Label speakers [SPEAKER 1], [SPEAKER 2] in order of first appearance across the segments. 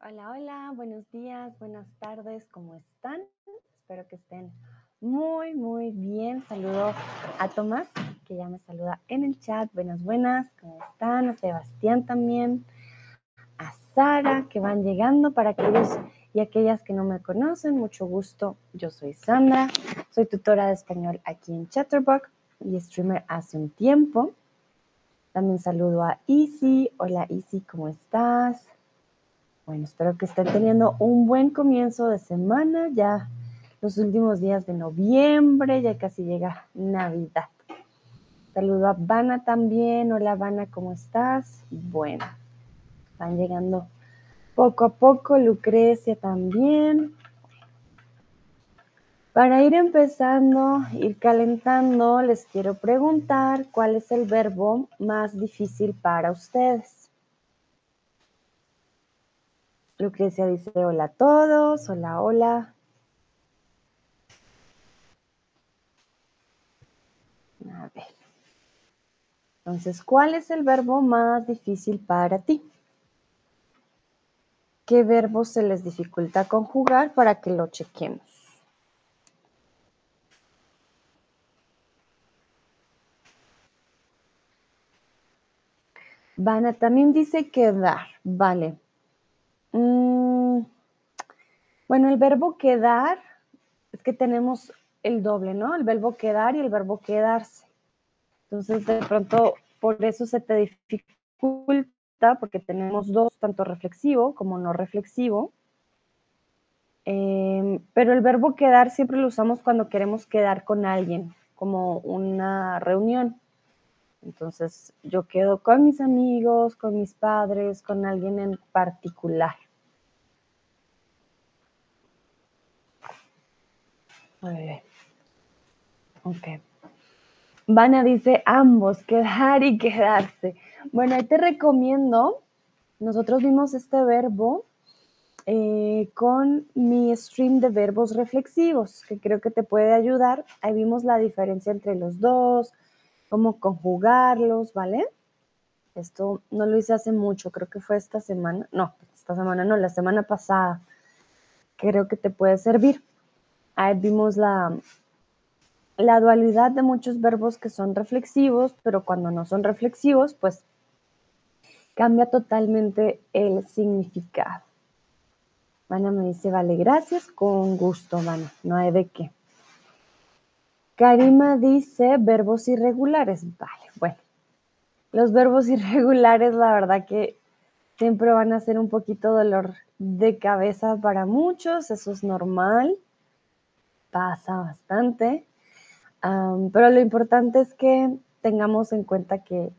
[SPEAKER 1] Hola, hola, buenos días, buenas tardes, ¿cómo están? Espero que estén muy, muy bien. Saludo a Tomás, que ya me saluda en el chat. Buenas, buenas, ¿cómo están? A Sebastián también. A Sara, que van llegando. Para aquellos y aquellas que no me conocen, mucho gusto. Yo soy Sandra, soy tutora de español aquí en Chatterbox y streamer hace un tiempo. También saludo a Easy. Hola Easy, ¿cómo estás? Bueno, espero que estén teniendo un buen comienzo de semana, ya los últimos días de noviembre, ya casi llega Navidad. Saludo a Vana también. Hola Vana, ¿cómo estás? Bueno, van llegando poco a poco. Lucrecia también. Para ir empezando, ir calentando, les quiero preguntar cuál es el verbo más difícil para ustedes. Lucrecia dice hola a todos, hola, hola. A ver. Entonces, ¿cuál es el verbo más difícil para ti? ¿Qué verbo se les dificulta conjugar para que lo chequemos? Vana también dice quedar, vale. Mm, bueno, el verbo quedar, es que tenemos el doble, ¿no? El verbo quedar y el verbo quedarse. Entonces, de pronto, por eso se te dificulta, porque tenemos dos, tanto reflexivo como no reflexivo. Em, pero el verbo quedar siempre lo usamos cuando queremos quedar con alguien, como una reunión. Entonces, yo quedo con mis amigos, con mis padres, con alguien en particular. Ver. Ok. Vana dice ambos, quedar y quedarse. Bueno, ahí te recomiendo, nosotros vimos este verbo eh, con mi stream de verbos reflexivos, que creo que te puede ayudar. Ahí vimos la diferencia entre los dos, cómo conjugarlos, ¿vale? Esto no lo hice hace mucho, creo que fue esta semana, no, esta semana no, la semana pasada. Creo que te puede servir. Ahí vimos la, la dualidad de muchos verbos que son reflexivos, pero cuando no son reflexivos, pues cambia totalmente el significado. Mana me dice, vale, gracias, con gusto, Mana, no hay de qué. Karima dice, verbos irregulares. Vale, bueno, los verbos irregulares, la verdad que siempre van a ser un poquito dolor de cabeza para muchos, eso es normal, pasa bastante pero lo importante es que tengamos en cuenta que,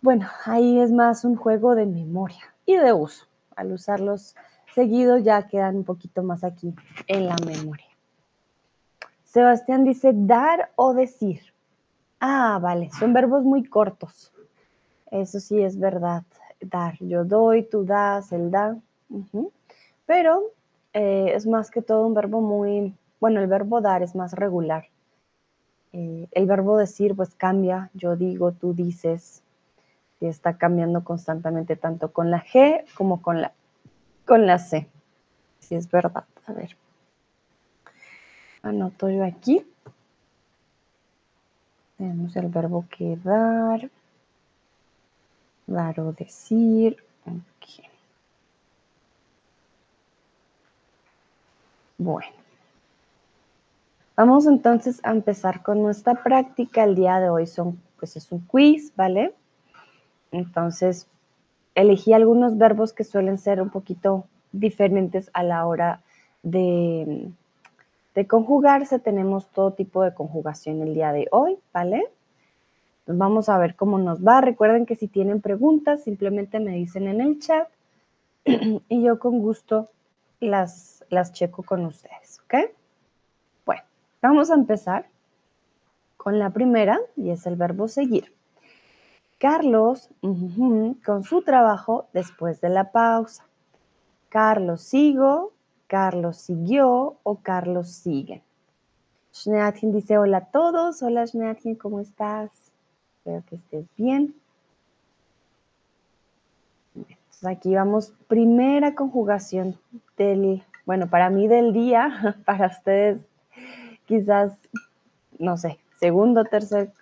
[SPEAKER 1] bueno, ahí es más un juego de memoria y de uso. Al usarlos seguidos ya quedan un poquito más aquí en la memoria. Sebastián dice dar o decir. Ah, vale, son verbos muy cortos. Eso sí es verdad. Dar, yo doy, tú das, él da. Pero eh, es más que todo un verbo muy, bueno, el verbo dar es más regular. Eh, el verbo decir pues cambia, yo digo, tú dices, y está cambiando constantemente tanto con la G como con la, con la C. Si es verdad, a ver. Anoto yo aquí. Tenemos el verbo quedar, dar o decir. Bueno. Vamos entonces a empezar con nuestra práctica. El día de hoy son, pues es un quiz, ¿vale? Entonces, elegí algunos verbos que suelen ser un poquito diferentes a la hora de, de conjugarse. Tenemos todo tipo de conjugación el día de hoy, ¿vale? vamos a ver cómo nos va. Recuerden que si tienen preguntas, simplemente me dicen en el chat y yo con gusto las, las checo con ustedes, ¿ok? Vamos a empezar con la primera y es el verbo seguir. Carlos con su trabajo después de la pausa. Carlos sigo, Carlos siguió o Carlos sigue. Schneatchen dice hola a todos. Hola Schneatchen, ¿cómo estás? Espero que estés bien. aquí vamos, primera conjugación del, bueno, para mí del día, para ustedes quizás, no sé, segundo, tercer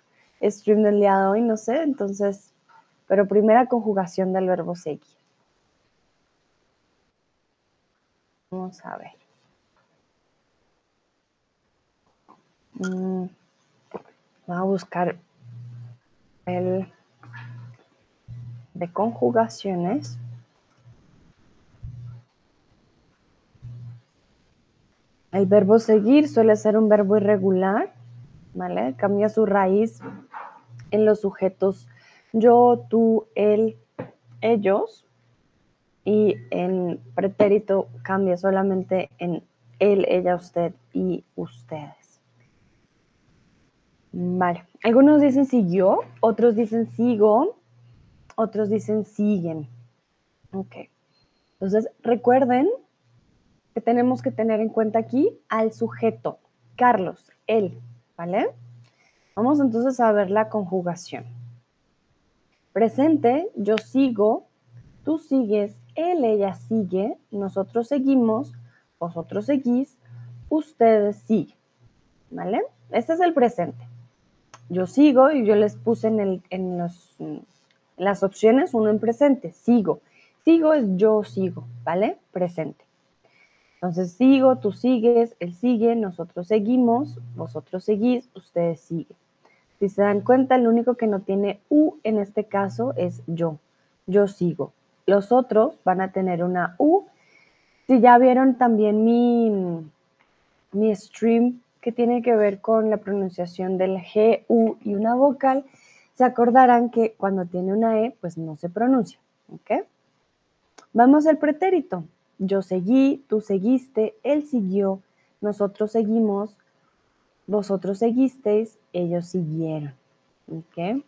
[SPEAKER 1] stream del día de hoy, no sé, entonces, pero primera conjugación del verbo seguir. Vamos a ver. Mm, vamos a buscar el de conjugaciones. El verbo seguir suele ser un verbo irregular, ¿vale? Cambia su raíz en los sujetos yo, tú, él, ellos, y en pretérito cambia solamente en él, ella, usted y ustedes. Vale, algunos dicen siguió, otros dicen sigo, otros dicen siguen. Ok, entonces recuerden que tenemos que tener en cuenta aquí al sujeto, Carlos, él, ¿vale? Vamos entonces a ver la conjugación. Presente, yo sigo, tú sigues, él, ella sigue, nosotros seguimos, vosotros seguís, ustedes siguen, ¿vale? Este es el presente. Yo sigo y yo les puse en, los, en las opciones uno en presente, sigo. Sigo es yo sigo, ¿vale? Presente. Entonces sigo, tú sigues, él sigue, nosotros seguimos, vosotros seguís, ustedes siguen. Si se dan cuenta, el único que no tiene U en este caso es yo. Yo sigo. Los otros van a tener una U. Si ya vieron también mi, mi stream que tiene que ver con la pronunciación del G, U y una vocal, se acordarán que cuando tiene una E, pues no se pronuncia. ¿Ok? Vamos al pretérito. Yo seguí, tú seguiste, él siguió, nosotros seguimos, vosotros seguisteis, ellos siguieron. ¿Ok?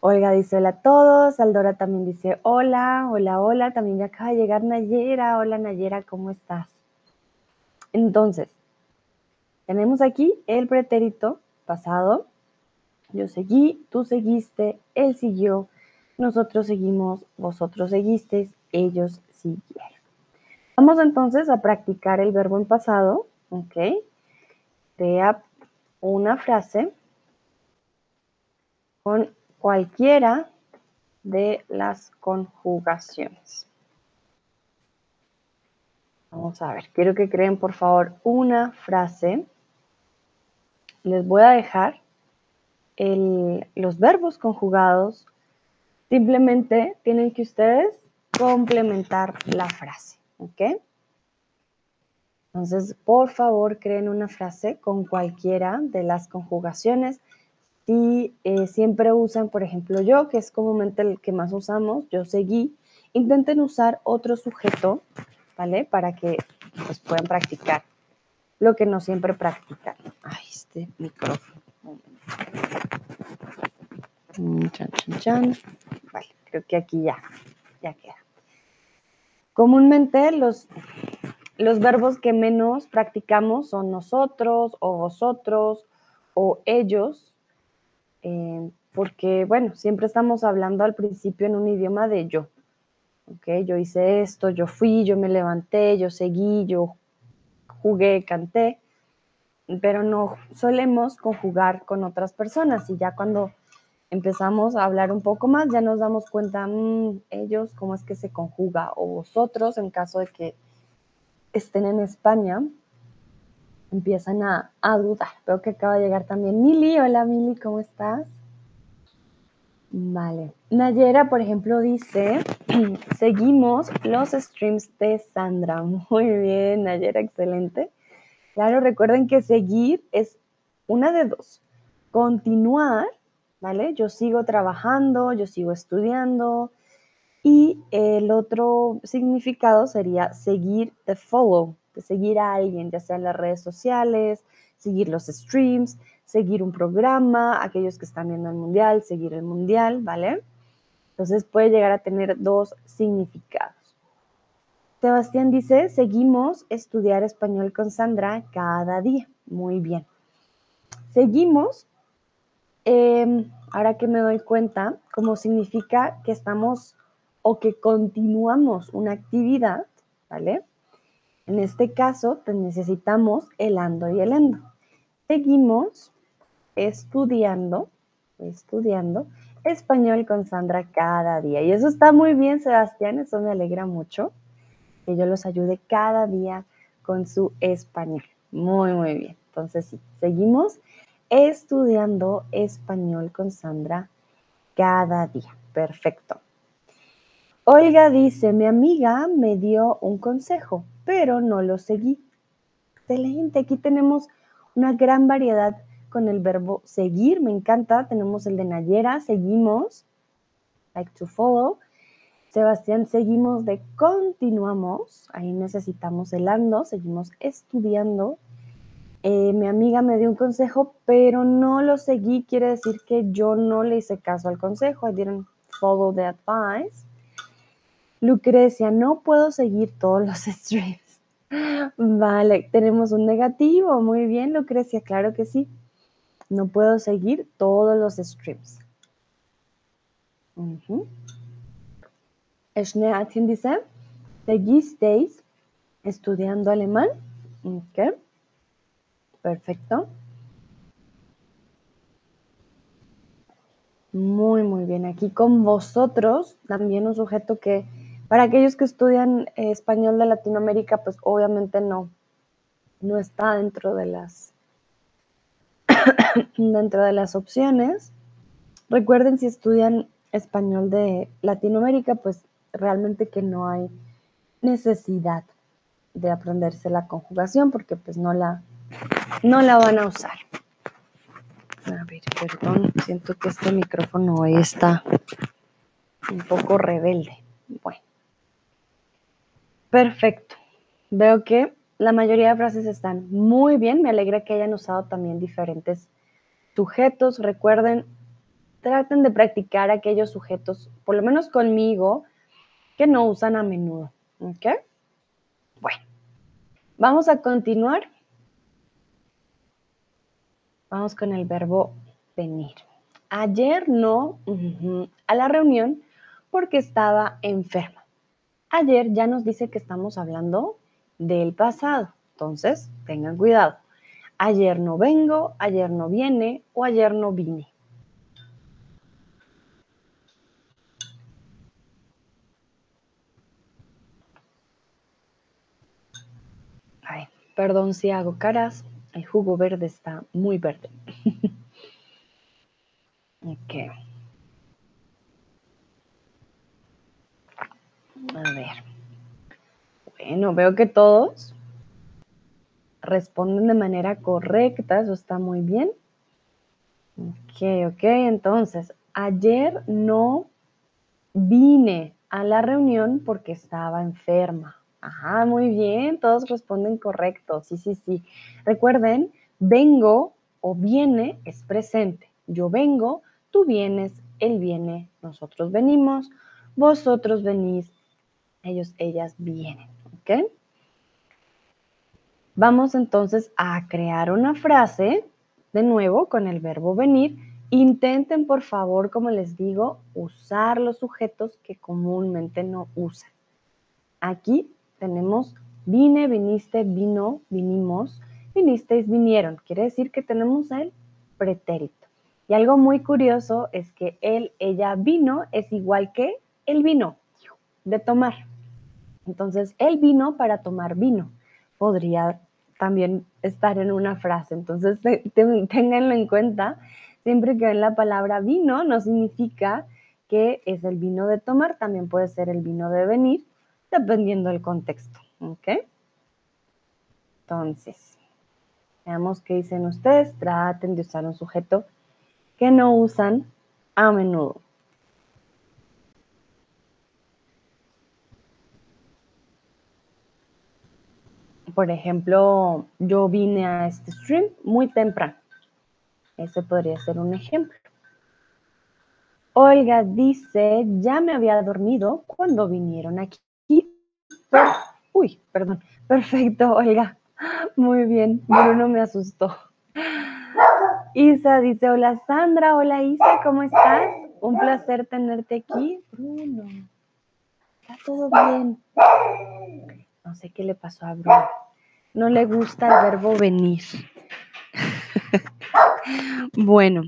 [SPEAKER 1] Olga dice hola a todos, Aldora también dice hola, hola, hola, también ya acaba de llegar Nayera, hola Nayera, ¿cómo estás? Entonces, tenemos aquí el pretérito pasado, yo seguí, tú seguiste, él siguió, nosotros seguimos, vosotros seguisteis, ellos siguieron. Vamos entonces a practicar el verbo en pasado, ¿ok? Crea una frase con cualquiera de las conjugaciones. Vamos a ver, quiero que creen por favor una frase. Les voy a dejar los verbos conjugados. Simplemente tienen que ustedes complementar la frase. ¿Ok? Entonces, por favor, creen una frase con cualquiera de las conjugaciones. Si eh, siempre usan, por ejemplo, yo, que es comúnmente el que más usamos, yo seguí, intenten usar otro sujeto, ¿vale? Para que pues, puedan practicar lo que no siempre practican. Ay, este micrófono. Chan, chan, chan. Vale, creo que aquí ya, ya queda. Comúnmente los, los verbos que menos practicamos son nosotros o vosotros o ellos, eh, porque, bueno, siempre estamos hablando al principio en un idioma de yo. ¿ok? Yo hice esto, yo fui, yo me levanté, yo seguí, yo jugué, canté, pero no solemos conjugar con otras personas y ya cuando empezamos a hablar un poco más, ya nos damos cuenta, mm, ellos, cómo es que se conjuga, o vosotros, en caso de que estén en España, empiezan a, a dudar. Veo que acaba de llegar también Mili. Hola Mili, ¿cómo estás? Vale. Nayera, por ejemplo, dice, seguimos los streams de Sandra. Muy bien, Nayera, excelente. Claro, recuerden que seguir es una de dos. Continuar ¿vale? Yo sigo trabajando, yo sigo estudiando. Y el otro significado sería seguir the follow, seguir a alguien, ya sea en las redes sociales, seguir los streams, seguir un programa, aquellos que están viendo el mundial, seguir el mundial, ¿vale? Entonces puede llegar a tener dos significados. Sebastián dice, seguimos estudiar español con Sandra cada día. Muy bien. Seguimos Em, ahora que me doy cuenta, como significa que estamos o que continuamos una actividad, ¿vale? En este caso, necesitamos el ando y el endo. Seguimos estudiando, estudiando español con Sandra cada día. Y eso está muy bien, Sebastián, eso me alegra mucho, que yo los ayude cada día con su español. Muy, muy bien. Entonces, sí, seguimos estudiando español con Sandra cada día. Perfecto. Olga dice, mi amiga me dio un consejo, pero no lo seguí. Excelente, aquí tenemos una gran variedad con el verbo seguir, me encanta. Tenemos el de Nayera, seguimos, like to follow. Sebastián, seguimos de continuamos, ahí necesitamos el ando, seguimos estudiando. Eh, mi amiga me dio un consejo, pero no lo seguí, quiere decir que yo no le hice caso al consejo, I didn't follow the advice. Lucrecia, no puedo seguir todos los streams. Vale, tenemos un negativo. Muy bien, Lucrecia, claro que sí. No puedo seguir todos los streams. Uh dice, seguisteis estudiando alemán. Ok. Perfecto. Muy, muy bien. Aquí con vosotros, también un sujeto que para aquellos que estudian eh, español de Latinoamérica, pues obviamente no, no está dentro de las dentro de las opciones. Recuerden si estudian español de Latinoamérica, pues realmente que no hay necesidad de aprenderse la conjugación porque pues no la, no la van a usar. A ver, perdón, siento que este micrófono hoy está un poco rebelde. Bueno. Perfecto. Veo que la mayoría de frases están muy bien. Me alegra que hayan usado también diferentes sujetos. Recuerden, traten de practicar aquellos sujetos, por lo menos conmigo, que no usan a menudo. ¿Ok? Bueno, vamos a continuar. Vamos con el verbo venir. Ayer no a la reunión porque estaba enferma. Ayer ya nos dice que estamos hablando del pasado. Entonces, tengan cuidado. Ayer no vengo, ayer no viene o ayer no vine. Ay, perdón si hago caras. El jugo verde está muy verde. ok. A ver. Bueno, veo que todos responden de manera correcta, eso está muy bien. Ok, ok, entonces, ayer no vine a la reunión porque estaba enferma. Ajá, muy bien, todos responden correcto. Sí, sí, sí. Recuerden, vengo o viene es presente. Yo vengo, tú vienes, él viene, nosotros venimos, vosotros venís, ellos, ellas vienen, ¿ok? Vamos entonces a crear una frase de nuevo con el verbo venir. Intenten, por favor, como les digo, usar los sujetos que comúnmente no usan. Aquí tenemos vine, viniste, vino, vinimos, vinisteis, vinieron. Quiere decir que tenemos el pretérito. Y algo muy curioso es que él, ella, vino es igual que el vino de tomar. Entonces, él vino para tomar vino. Podría también estar en una frase. Entonces, ténganlo en cuenta. Siempre que ven la palabra vino, no significa que es el vino de tomar, también puede ser el vino de venir, dependiendo del contexto. Entonces, veamos qué dicen ustedes. Traten de usar un sujeto que no usan a menudo. Por ejemplo, yo vine a este stream muy temprano. Ese podría ser un ejemplo. Olga dice, ya me había dormido cuando vinieron aquí. uy, perdón. Perfecto, Olga. Muy bien. Bruno me asustó. Isa dice, hola Sandra, hola Isa, ¿cómo estás? Un placer tenerte aquí. Bruno. está todo bien. No sé qué le pasó a Bruno. No le gusta el verbo venir. bueno,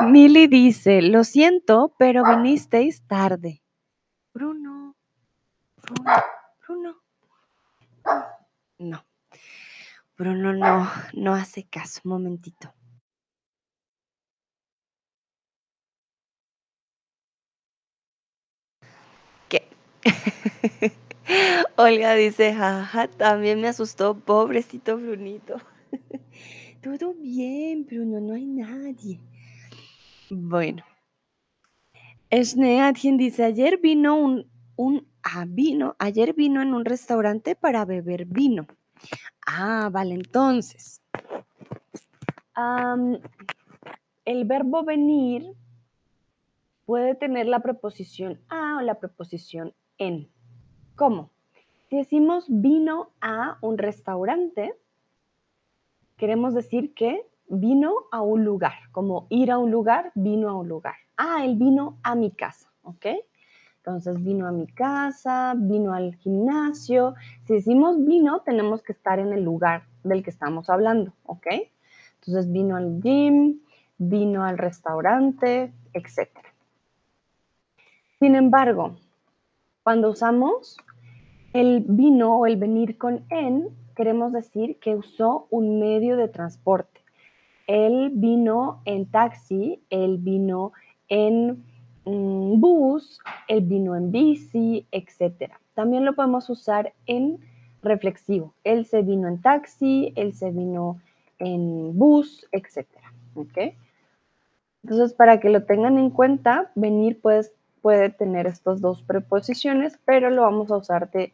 [SPEAKER 1] Milly dice, lo siento, pero vinisteis tarde. Bruno, Bruno, Bruno. No. Bruno no, no hace caso. Momentito. ¿Qué? Olga dice, jaja, también me asustó, pobrecito Brunito. Todo bien, Bruno, no hay nadie. Bueno. quien dice, ayer vino un, un vino, ayer vino en un restaurante para beber vino. Ah, vale, entonces. el verbo venir puede tener la preposición a o la preposición en. ¿Cómo? Si decimos vino a un restaurante, queremos decir que vino a un lugar, como ir a un lugar, vino a un lugar. Ah, él vino a mi casa, ¿ok? Entonces vino a mi casa, vino al gimnasio. Si decimos vino, tenemos que estar en el lugar del que estamos hablando, ¿ok? Entonces vino al gym, vino al restaurante, etc. Sin embargo, cuando usamos el vino o el venir con en, queremos decir que usó un medio de transporte. Él vino en taxi, él vino en bus, el vino en bici, etc. También lo podemos usar en reflexivo. Él se vino en taxi, él se vino en bus, etc. Entonces, para que lo tengan en cuenta, venir pues, puede tener estas dos preposiciones, pero lo vamos a usar de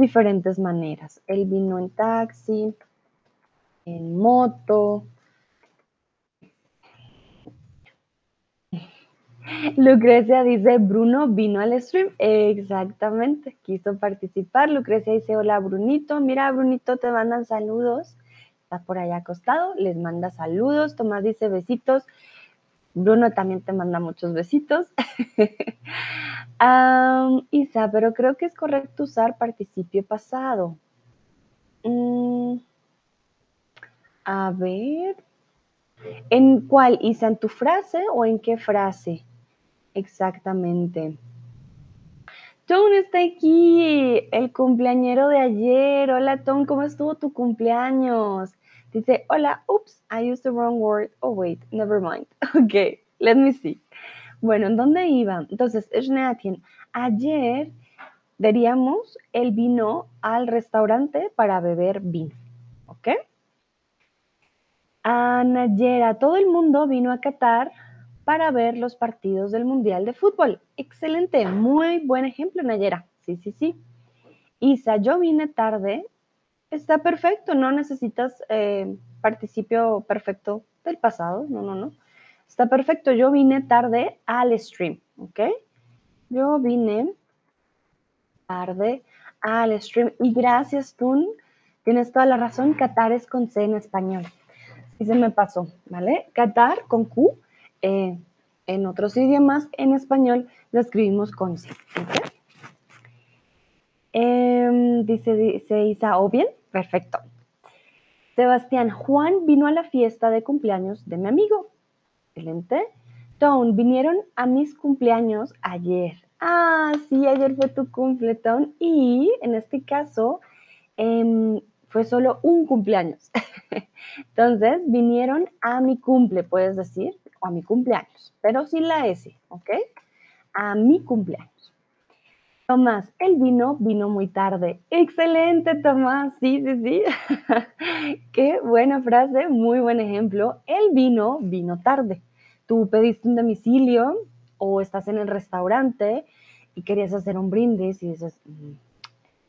[SPEAKER 1] diferentes maneras. Él vino en taxi, en moto, Lucrecia dice, Bruno vino al stream. Exactamente, quiso participar. Lucrecia dice, hola Brunito. Mira, Brunito, te mandan saludos. Está por allá acostado, les manda saludos. Tomás dice besitos. Bruno también te manda muchos besitos. Isa, pero creo que es correcto usar participio pasado. Mm, a ver. ¿En cuál, Isa? ¿En tu frase o en qué frase? Exactamente. Tom está aquí, el cumpleañero de ayer. Hola Tom, ¿cómo estuvo tu cumpleaños? Dice, hola, oops, I used the wrong word. Oh, wait, never mind. Ok, let me see. Bueno, ¿en dónde iba? Entonces, ayer diríamos, él vino al restaurante para beber vino. ¿Ok? Anayera, todo el mundo vino a Qatar para ver los partidos del Mundial de Fútbol. Excelente, muy buen ejemplo, Nayera. Sí, sí, sí. Isa, yo vine tarde. Está perfecto, no necesitas eh, participio perfecto del pasado. No, no, no. Está perfecto, yo vine tarde al stream, ¿ok? Yo vine tarde al stream. Y gracias, Tun. Tienes toda la razón, Qatar es con C en español. Sí se me pasó, ¿vale? Qatar con Q eh, en otros idiomas, en español lo escribimos con C. Em, dice, dice Isa, ¿o bien? Perfecto. Sebastián, Juan vino a la fiesta de cumpleaños de mi amigo. Excelente. Tone, vinieron a mis cumpleaños ayer. Ah, sí, ayer fue tu cumpleaños. Y en este caso, em, fue solo un cumpleaños. Entonces, vinieron a mi cumple, puedes decir, o a mi cumpleaños, pero sin la S, ¿ok? A mi cumpleaños. Tomás, el vino vino muy tarde. Excelente, Tomás. Sí, sí, sí. Qué buena frase, muy buen ejemplo. El vino vino tarde. Tú pediste un domicilio o estás en el restaurante y querías hacer un brindis y dices, mm,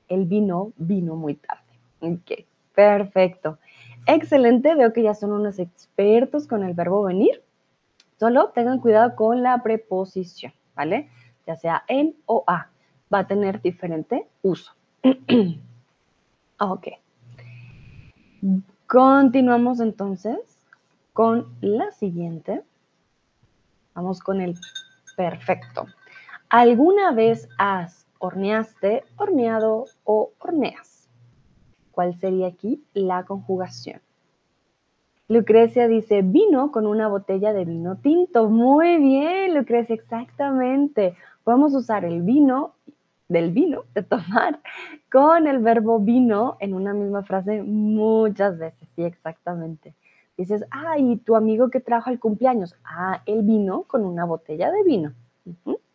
[SPEAKER 1] el vino vino muy tarde. Ok, perfecto. Excelente, veo que ya son unos expertos con el verbo venir. Solo tengan cuidado con la preposición, ¿vale? Ya sea en o a, va a tener diferente uso. ok. Continuamos entonces con la siguiente. Vamos con el perfecto. ¿Alguna vez has horneaste, horneado o horneas. ¿Cuál sería aquí la conjugación? Lucrecia dice, vino con una botella de vino tinto. Muy bien, Lucrecia, exactamente. Podemos usar el vino del vino, de tomar, con el verbo vino en una misma frase muchas veces. Sí, exactamente. Dices, ah, y tu amigo que trajo el cumpleaños. Ah, él vino con una botella de vino.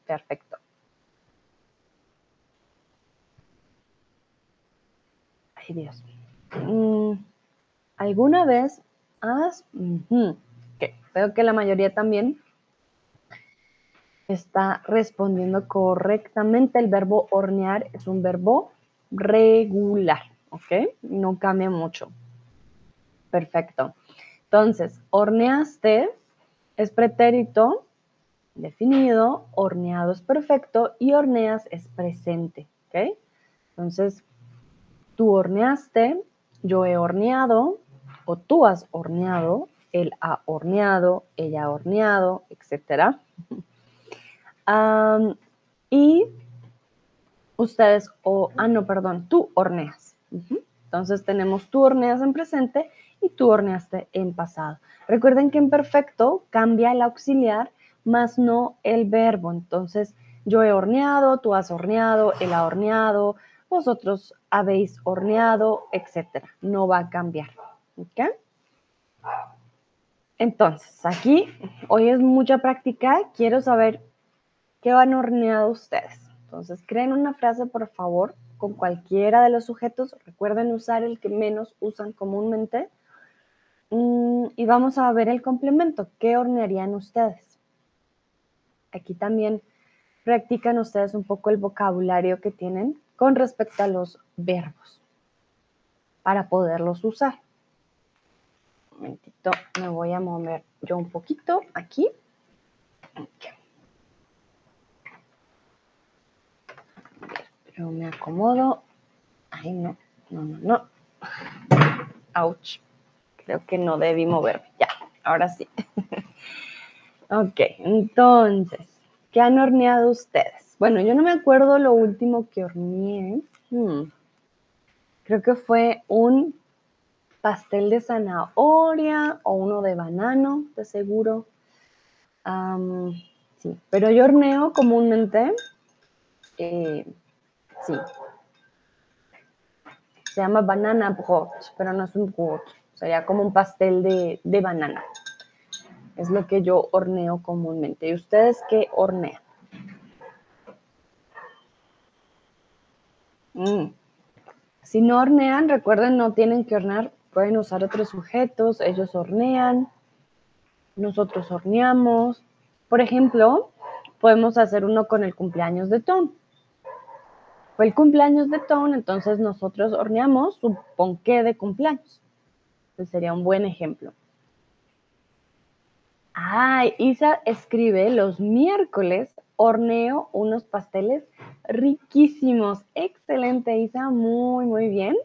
[SPEAKER 1] perfecto. Ay, Dios. Mm, ¿Alguna vez has... Veo que la mayoría también está respondiendo correctamente. El verbo hornear es un verbo regular, ¿ok? No cambia mucho. Perfecto. Entonces, horneaste es pretérito definido, horneado es perfecto y horneas es presente, ¿ok? Entonces, tú horneaste, yo he horneado, o tú has horneado, él ha horneado, ella ha horneado, etcétera y ustedes, o, ah, no, perdón, tú horneas. Entonces tenemos tú horneas en presente y tú horneaste en pasado. Recuerden que en perfecto cambia el auxiliar, más no el verbo. Entonces, yo he horneado, tú has horneado, él ha horneado, vosotros habéis horneado, etcétera. No va a cambiar. ¿Ok? Entonces, aquí hoy es mucha práctica. Quiero saber ¿Qué van horneado ustedes? Entonces, creen una frase, por favor, con cualquiera de los sujetos. Recuerden usar el que menos usan comúnmente. Mm, y vamos a ver el complemento. ¿Qué hornearían ustedes? Aquí también practican ustedes un poco el vocabulario que tienen con respecto a los verbos para poderlos usar. Un momentito, me voy a mover yo un poquito aquí. Yo me acomodo. Ay, no, no, no, no. Ouch. Creo que no debí moverme. Ya, ahora sí. ok, entonces, ¿qué han horneado ustedes? Bueno, yo no me acuerdo lo último que horneé. Hmm. Creo que fue un pastel de zanahoria o uno de banano, de seguro. sí, pero yo horneo comúnmente eh, Sí. Se llama banana brot, pero no es un brot. Sería como un pastel de, banana. Es lo que yo horneo comúnmente. ¿Y ustedes qué hornean? Mm. Si no hornean, recuerden, no tienen que hornear. Pueden usar otros sujetos. Ellos hornean. Nosotros horneamos. Por ejemplo, podemos hacer uno con el cumpleaños de Tom. Fue el cumpleaños de Tone, entonces nosotros horneamos su ponqué de cumpleaños. Sería un buen ejemplo. Ay, Isa escribe, los miércoles horneo unos pasteles riquísimos. Excelente, Isa, muy, muy bien.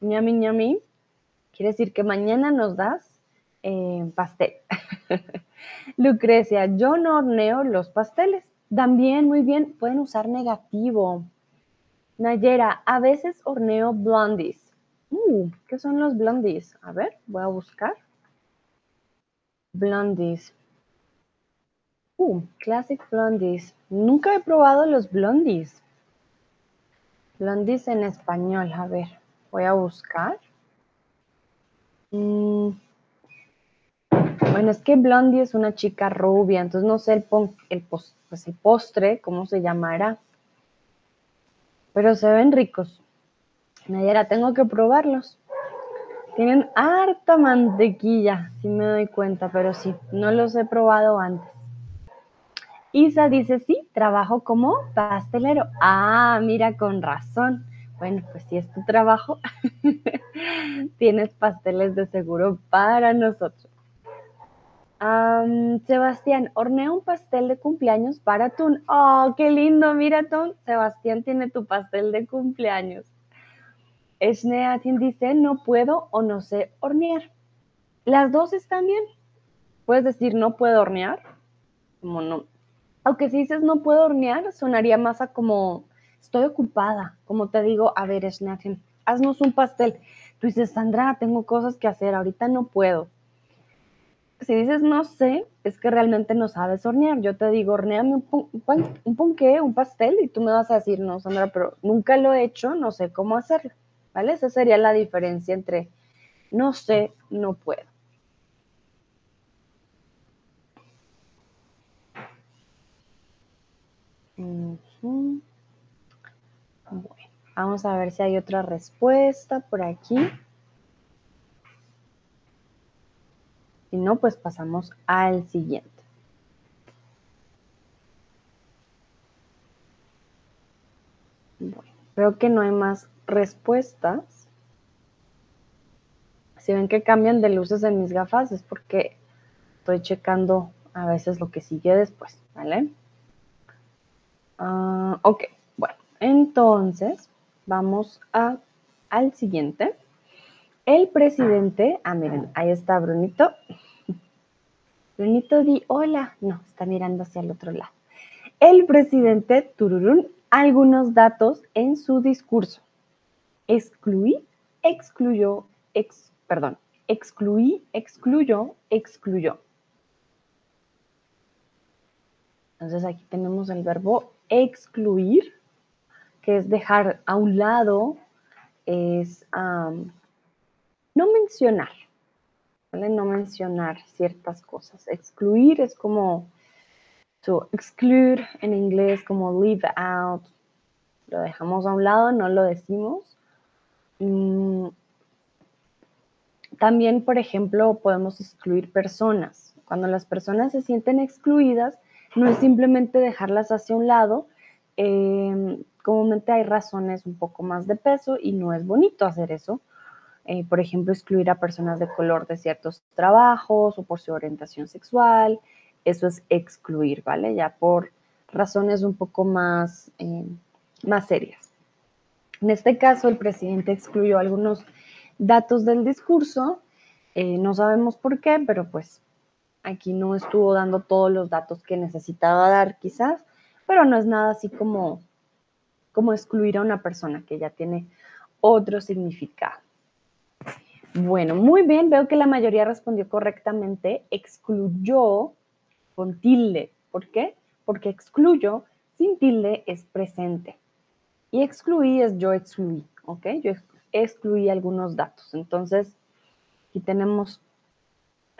[SPEAKER 1] Ñami, ñami. Quiere decir que mañana nos das eh, pastel. Lucrecia, yo no horneo los pasteles. También, muy bien, pueden usar negativo. Nayera, a veces horneo blondies. Uh, ¿Qué son los blondies? A ver, voy a buscar. Blondies. Uh, classic blondies. Nunca he probado los blondies. Blondies en español, a ver, voy a buscar. Mm, bueno, es que Blondie es una chica rubia, entonces no sé el, pues el postre, cómo se llamará. Pero se ven ricos. Nayera, tengo que probarlos. Tienen harta mantequilla, si me doy cuenta, pero sí, no los he probado antes. Isa dice, sí, trabajo como pastelero. Ah, mira, con razón. Bueno, pues si es tu trabajo, tienes pasteles de seguro para nosotros. Sebastián, hornea un pastel de cumpleaños para tú. Oh, qué lindo, mira tú. Sebastián tiene tu pastel de cumpleaños. Esneatin dice, no puedo o no sé hornear. Las dos están bien. Puedes decir, no puedo hornear, como no. Aunque si dices no puedo hornear, sonaría más a como estoy ocupada. Como te digo, a ver, Schnacken, haznos un pastel. Tú dices, Sandra, tengo cosas que hacer, ahorita no puedo. Si dices no sé, es que realmente no sabes hornear. Yo te digo, horneame un, un ponqué, un pastel, y tú me vas a decir, no, Sandra, pero nunca lo he hecho, no sé cómo hacerlo. ¿Vale? Esa sería la diferencia entre no sé, no puedo. Bueno, vamos a ver si hay otra respuesta por aquí. Si no, pues pasamos al siguiente. Bueno, creo que no hay más respuestas. Si ven que cambian de luces en mis gafas es porque estoy checando a veces lo que sigue después, ¿vale? Ah, ok, bueno, entonces vamos a, al siguiente. El presidente, ah, miren, ahí está Brunito. Brunito di hola. No, está mirando hacia el otro lado. El presidente, tururún, algunos datos en su discurso. Excluí, excluyó, ex, perdón, excluí, excluyó, excluyó. Entonces aquí tenemos el verbo excluir, que es dejar a un lado, es no mencionar. No mencionar ciertas cosas. Excluir es como to exclude en inglés, como leave out. Lo dejamos a un lado, no lo decimos. Mm, también, por ejemplo, podemos excluir personas. Cuando las personas se sienten excluidas, no es simplemente dejarlas hacia un lado. Em, comúnmente hay razones un poco más de peso y no es bonito hacer eso. Eh, por ejemplo, excluir a personas de color de ciertos trabajos o por su orientación sexual. Eso es excluir, ¿vale? Ya por razones un poco más, em, más serias. En este caso, el presidente excluyó algunos datos del discurso. Eh, no sabemos por qué, pero pues Aquí no estuvo dando todos los datos que necesitaba dar quizás, pero no es nada así como, como excluir a una persona que ya tiene otro significado. Bueno, muy bien, veo que la mayoría respondió correctamente. Excluyó con tilde. ¿Por qué? Porque excluyo sin tilde es presente. Y excluí es yo excluí, ¿ok? Yo excluí algunos datos. Entonces, aquí tenemos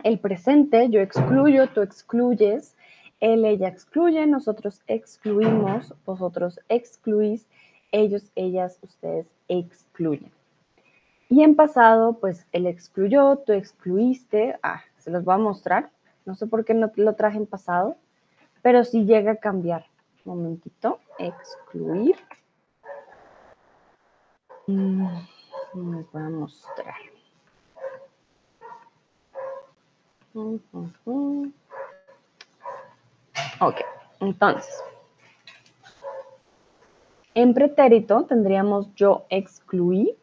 [SPEAKER 1] el presente, yo excluyo, tú excluyes, él, ella excluye, nosotros excluimos, vosotros excluís, ellos, ellas, ustedes excluyen. Y en pasado, pues él excluyó, tú excluiste, ah, se los voy a mostrar, no sé por qué no lo traje en pasado, pero sí llega a cambiar. Momentito, excluir. Mm, les voy a mostrar. Ok, entonces, en pretérito tendríamos yo excluí,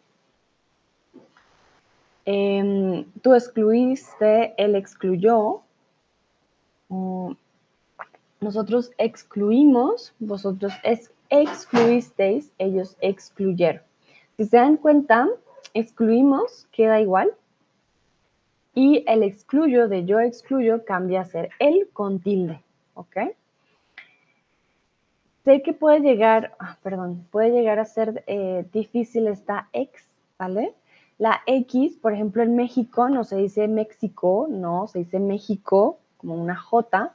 [SPEAKER 1] em, tú excluiste, él excluyó, nosotros excluimos, vosotros excluisteis, ellos excluyeron. Si se dan cuenta, excluimos, queda igual, y el excluyo de yo excluyo cambia a ser el con tilde, ¿ok? Sé que puede llegar, ah, perdón, puede llegar a ser eh, difícil esta X, ¿vale? La X, por ejemplo, en México no se dice México, no, se dice México como una J.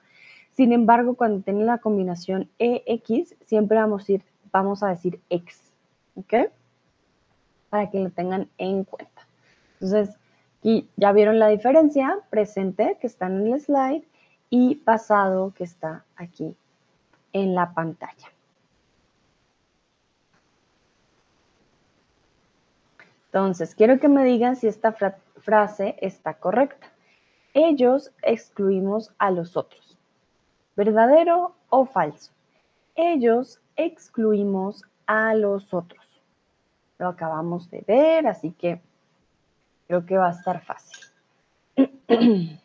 [SPEAKER 1] Sin embargo, cuando tiene la combinación EX, siempre vamos a, vamos a decir X, ¿ok? Para que lo tengan en cuenta. Entonces, y ya vieron la diferencia, presente que está en el slide y pasado que está aquí en la pantalla. Entonces, quiero que me digan si esta frase está correcta. Ellos excluimos a los otros. ¿Verdadero o falso? Ellos excluimos a los otros. Lo acabamos de ver, así que Creo que va a estar fácil.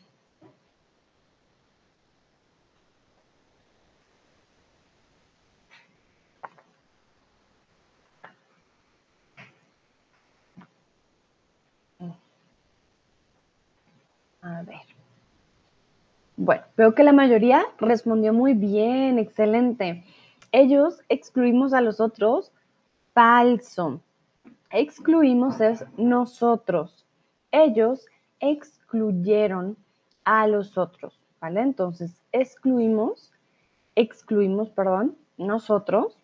[SPEAKER 1] ver. Bueno, veo que la mayoría respondió muy bien, excelente. Ellos excluimos a los otros, falso. Excluimos es nosotros. Ellos excluyeron a los otros, ¿vale? Entonces, excluimos, excluimos, perdón, nosotros,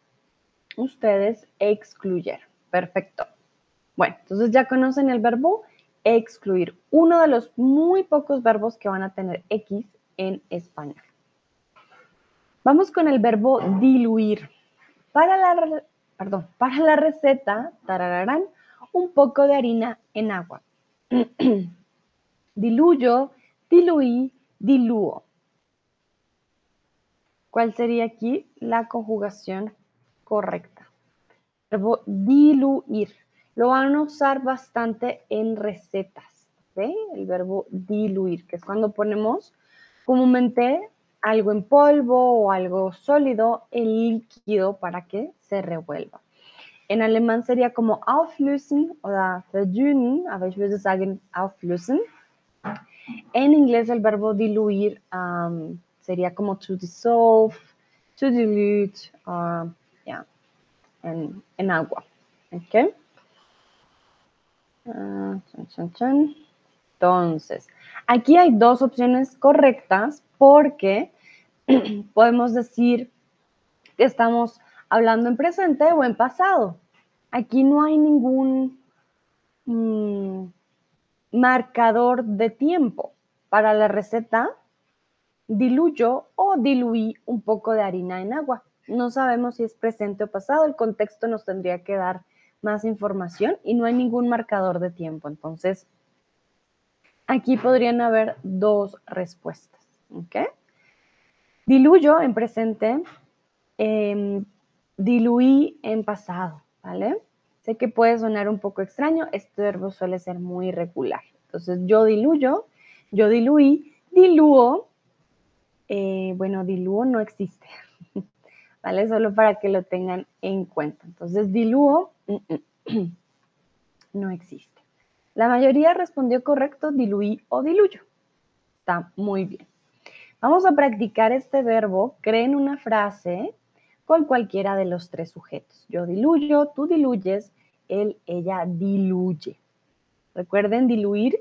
[SPEAKER 1] ustedes excluyeron. Perfecto. Bueno, entonces ya conocen el verbo excluir, uno de los muy pocos verbos que van a tener X en español. Vamos con el verbo diluir. Para la, perdón, para la receta, tarararán, un poco de harina en agua. Diluyo, diluí, dilúo. ¿Cuál sería aquí la conjugación correcta? Verbo diluir. Lo van a usar bastante en recetas. El verbo diluir, que es cuando ponemos comúnmente algo en polvo o algo sólido en líquido para que se revuelva. En alemán sería como auflösen o verdünnen, aber ich würde sagen auflösen. En inglés el verbo diluir um, sería como to dissolve, to dilute, uh, yeah, en, en, agua. Okay. Entonces, aquí hay dos opciones correctas porque podemos decir que estamos hablando en presente o en pasado. Aquí no hay ningún mm, marcador de tiempo. Para la receta, diluyo o diluí un poco de harina en agua. No sabemos si es presente o pasado, el contexto nos tendría que dar más información y no hay ningún marcador de tiempo. Entonces, aquí podrían haber dos respuestas. Diluyo en presente, em, diluí en pasado, ¿vale? Sé que puede sonar un poco extraño, este verbo suele ser muy regular. Entonces, yo diluyo, yo diluí, dilúo, eh, bueno, dilúo no existe, ¿vale? Solo para que lo tengan en cuenta. Entonces, dilúo no existe. La mayoría respondió correcto, diluí o diluyo. Está muy bien. Vamos a practicar este verbo, creen una frase con cualquiera de los tres sujetos. Yo diluyo, tú diluyes, él, ella diluye. Recuerden diluir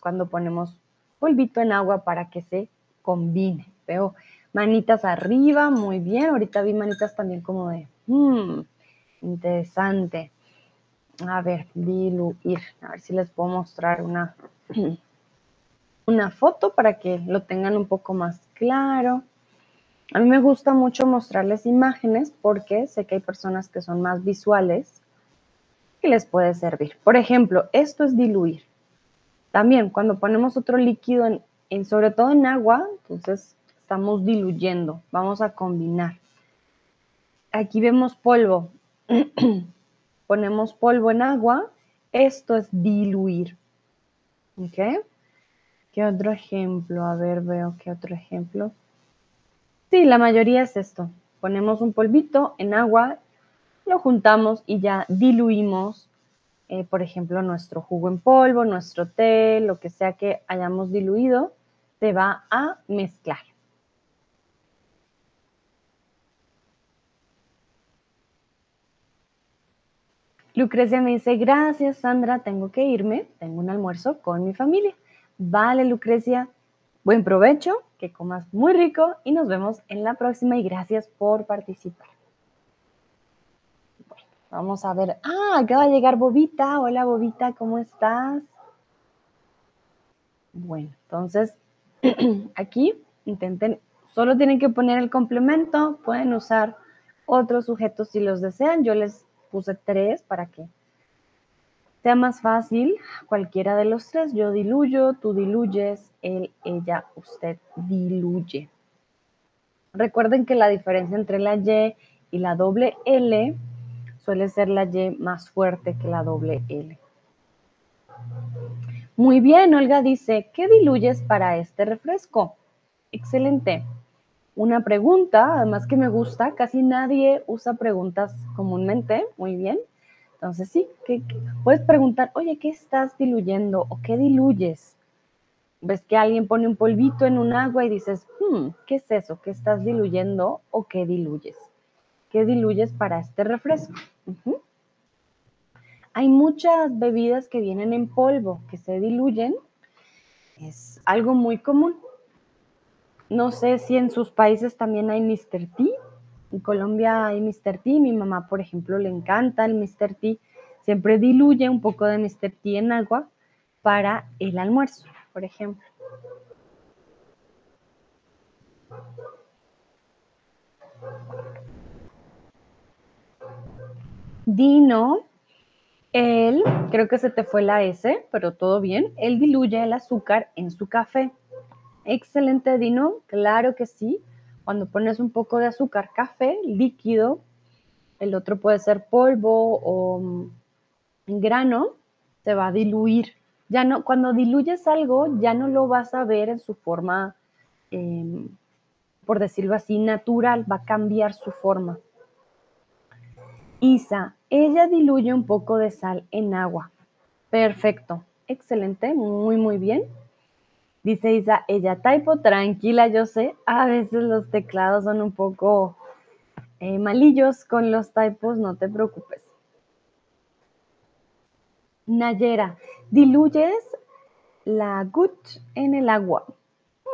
[SPEAKER 1] cuando ponemos polvito en agua para que se combine. Veo manitas arriba, muy bien. Ahorita vi manitas también como de, mmm, interesante. A ver, diluir. A ver si les puedo mostrar una, una foto para que lo tengan un poco más claro. A mí me gusta mucho mostrarles imágenes porque sé que hay personas que son más visuales y les puede servir. Por ejemplo, esto es diluir. También cuando ponemos otro líquido, en, sobre todo en agua, entonces estamos diluyendo, vamos a combinar. Aquí vemos polvo. Ponemos polvo en agua, esto es diluir. ¿Ok? ¿Qué otro ejemplo? A ver, veo qué otro ejemplo. Sí, la mayoría es esto. Ponemos un polvito en agua, lo juntamos y ya diluimos, eh, por ejemplo, nuestro jugo en polvo, nuestro té, lo que sea que hayamos diluido, se va a mezclar. Lucrecia me dice, gracias Sandra, tengo que irme, tengo un almuerzo con mi familia. Vale, Lucrecia, buen provecho, que comas muy rico y nos vemos en la próxima y gracias por participar. Bueno, vamos a ver. Ah, acaba de llegar Bobita. Hola Bobita, ¿cómo estás? Bueno, entonces aquí intenten, solo tienen que poner el complemento, pueden usar otros sujetos si los desean. Yo les puse tres para que sea más fácil, cualquiera de los tres, yo diluyo, tú diluyes, él, ella, usted diluye. Recuerden que la diferencia entre la Y y la doble L suele ser la Y más fuerte que la doble L. Muy bien, Olga dice, ¿qué diluyes para este refresco? Excelente. Una pregunta, además que me gusta, casi nadie usa preguntas comúnmente, muy bien. Entonces, sí, puedes preguntar, oye, ¿qué estás diluyendo o qué diluyes? ves que alguien pone un polvito en un agua y dices, hmm, ¿qué es eso? ¿Qué estás diluyendo o qué diluyes? ¿Qué diluyes para este refresco? Hay muchas bebidas que vienen en polvo, que se diluyen. Es algo muy común. No sé si en sus países también hay Mr. T. En Colombia hay Mr. T. Mi mamá, por ejemplo, le encanta el Mr. T. Siempre diluye un poco de Mr. T en agua para el almuerzo, por ejemplo. Dino, él, creo que se te fue la S, pero todo bien, él diluye el azúcar en su café. Excelente, Dino, claro que sí. Cuando pones un poco de azúcar café líquido, el otro puede ser polvo o mm, grano, se va a diluir. Ya no, cuando diluyes algo, ya no lo vas a ver en su forma, em, por decirlo así, natural, va a cambiar su forma. Isa, ella diluye un poco de sal en agua. Perfecto, excelente, muy, muy bien. Dice Isa, ella typo, tranquila, yo sé, a veces los teclados son un poco eh, malillos con los typos, no te preocupes. Nayera, diluyes la goutte en el agua.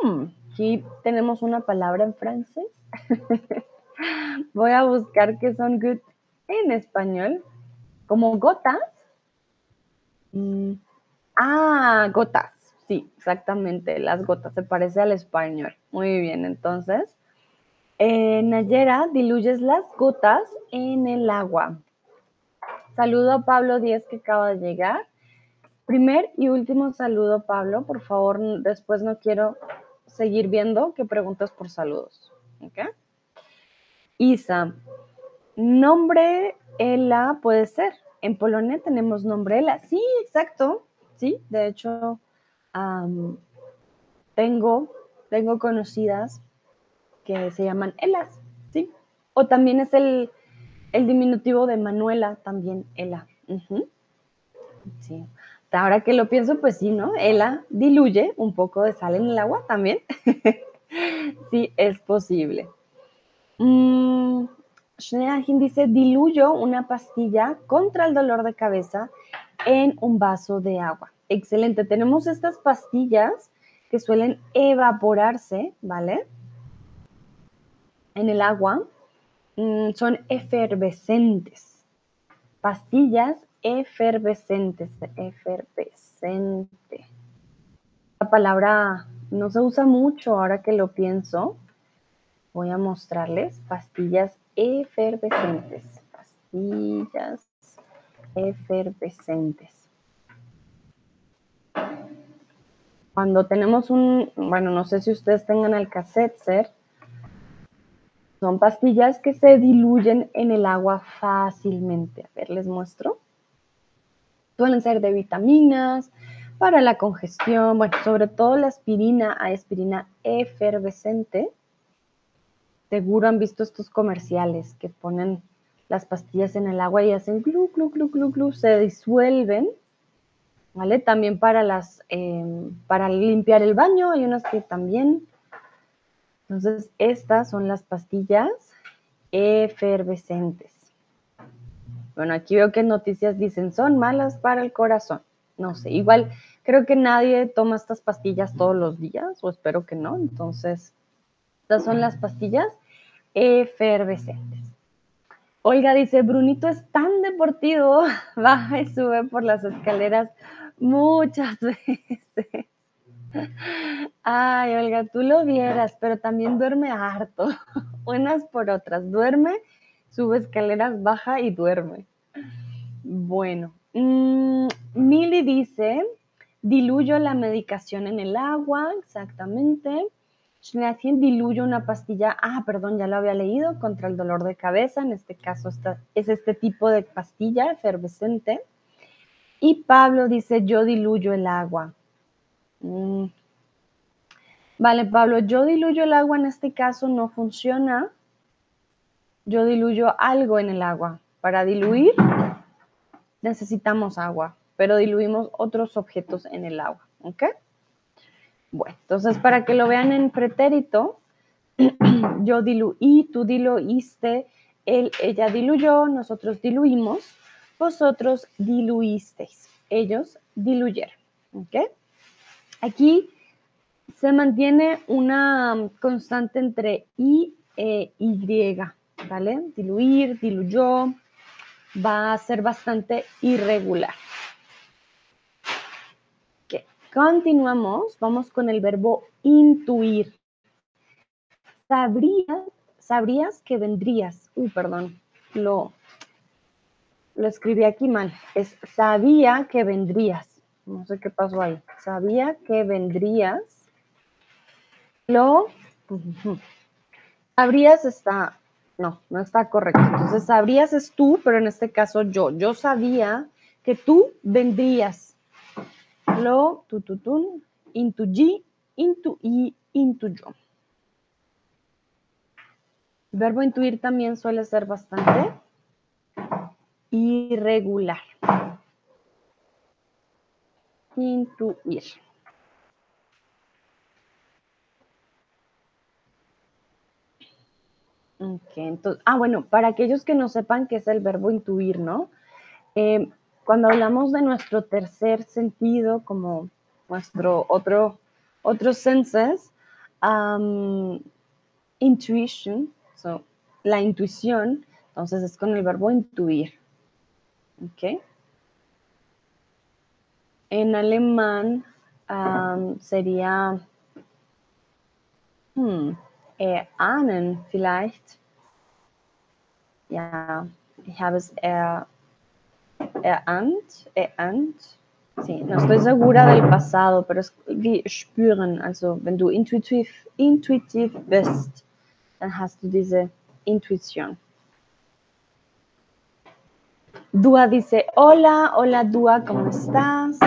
[SPEAKER 1] Hmm, aquí tenemos una palabra en francés. Voy a buscar qué son goutte en español. Como gotas. Mm, ah, gotas. Sí, exactamente, las gotas. Se parece al español. Muy bien, entonces. Eh, Nayera, diluyes las gotas en el agua. Saludo a Pablo Díez que acaba de llegar. Primer y último saludo, Pablo. Por favor, después no quiero seguir viendo que preguntas por saludos. Isa, nombre Ela puede ser. En Polonia tenemos nombre Ela. Sí, exacto. Sí, de hecho, tengo, tengo conocidas que se llaman Elas. Sí. O también es el, el diminutivo de Manuela también, Ela. Sí. Ahora que lo pienso, pues sí, ¿no? Ela diluye un poco de sal en el agua también. sí, es posible. Mm, dice, diluyo una pastilla contra el dolor de cabeza en un vaso de agua. Excelente. Tenemos estas pastillas que suelen evaporarse, ¿vale? En el agua Mm, son efervescentes. Pastillas efervescentes, efervescente. La palabra no se usa mucho ahora que lo pienso. Voy a mostrarles pastillas efervescentes. Pastillas efervescentes. Cuando tenemos un, bueno, no sé si ustedes tengan ser son pastillas que se diluyen en el agua fácilmente. A ver, les muestro. Suelen ser de vitaminas, para la congestión, bueno, sobre todo la aspirina, aspirina efervescente. Seguro han visto estos comerciales que ponen las pastillas en el agua y hacen glu, glu, glu, glu, glu, se disuelven. ¿Vale? También para las, em, para limpiar el baño, hay unas que también entonces, estas son las pastillas efervescentes. Bueno, aquí veo que noticias dicen son malas para el corazón. No sé, igual creo que nadie toma estas pastillas todos los días, o espero que no. Entonces, estas son las pastillas efervescentes. Olga dice, Brunito es tan deportivo, baja y sube por las escaleras muchas veces. Ay, Olga, tú lo vieras, pero también duerme harto. Unas por otras. Duerme, sube escaleras, baja y duerme. Bueno, mm, Mili dice, diluyo la medicación en el agua, exactamente. Shnatien diluyo una pastilla, ah, perdón, ya lo había leído, contra el dolor de cabeza, en este caso es este tipo de pastilla efervescente. Y Pablo dice, yo diluyo el agua. Mm. Vale, Pablo, yo diluyo el agua en este caso no funciona. Yo diluyo algo en el agua. Para diluir necesitamos agua, pero diluimos otros objetos en el agua. ¿Ok? Bueno, entonces para que lo vean en pretérito, yo diluí, tú diluiste, él, ella diluyó, nosotros diluimos, vosotros diluisteis, ellos diluyeron. ¿Ok? Aquí se mantiene una constante entre I e Y, ¿vale? Diluir, diluyó, va a ser bastante irregular. Ok, continuamos, vamos con el verbo intuir. Sabrías, sabrías que vendrías. Uh, perdón, lo, lo escribí aquí mal. Es sabía que vendrías. No sé qué pasó ahí. Sabía que vendrías. Lo. Sabrías está. No, no está correcto. Entonces, sabrías es tú, pero en este caso yo. Yo sabía que tú vendrías. Lo, tu, tu, tu, intuí, intuí, intuyó. El verbo intuir también suele ser bastante irregular. Intuir. Entonces, ah, bueno, para aquellos que no sepan qué es el verbo intuir, ¿no? Eh, cuando hablamos de nuestro tercer sentido, como nuestro otro, otros senses, intuition la intuición, entonces es con el verbo intuir. ¿Ok? En alemán sería hmm, erahnen vielleicht. Ja, ich habe es er, erahnt, erahnt. Sí, no estoy segura del pasado, pero es wie spüren, also wenn du intuitiv, intuitiv bist dann hast du diese intuición. Dúa dice, hola, hola Dúa, ¿cómo estás?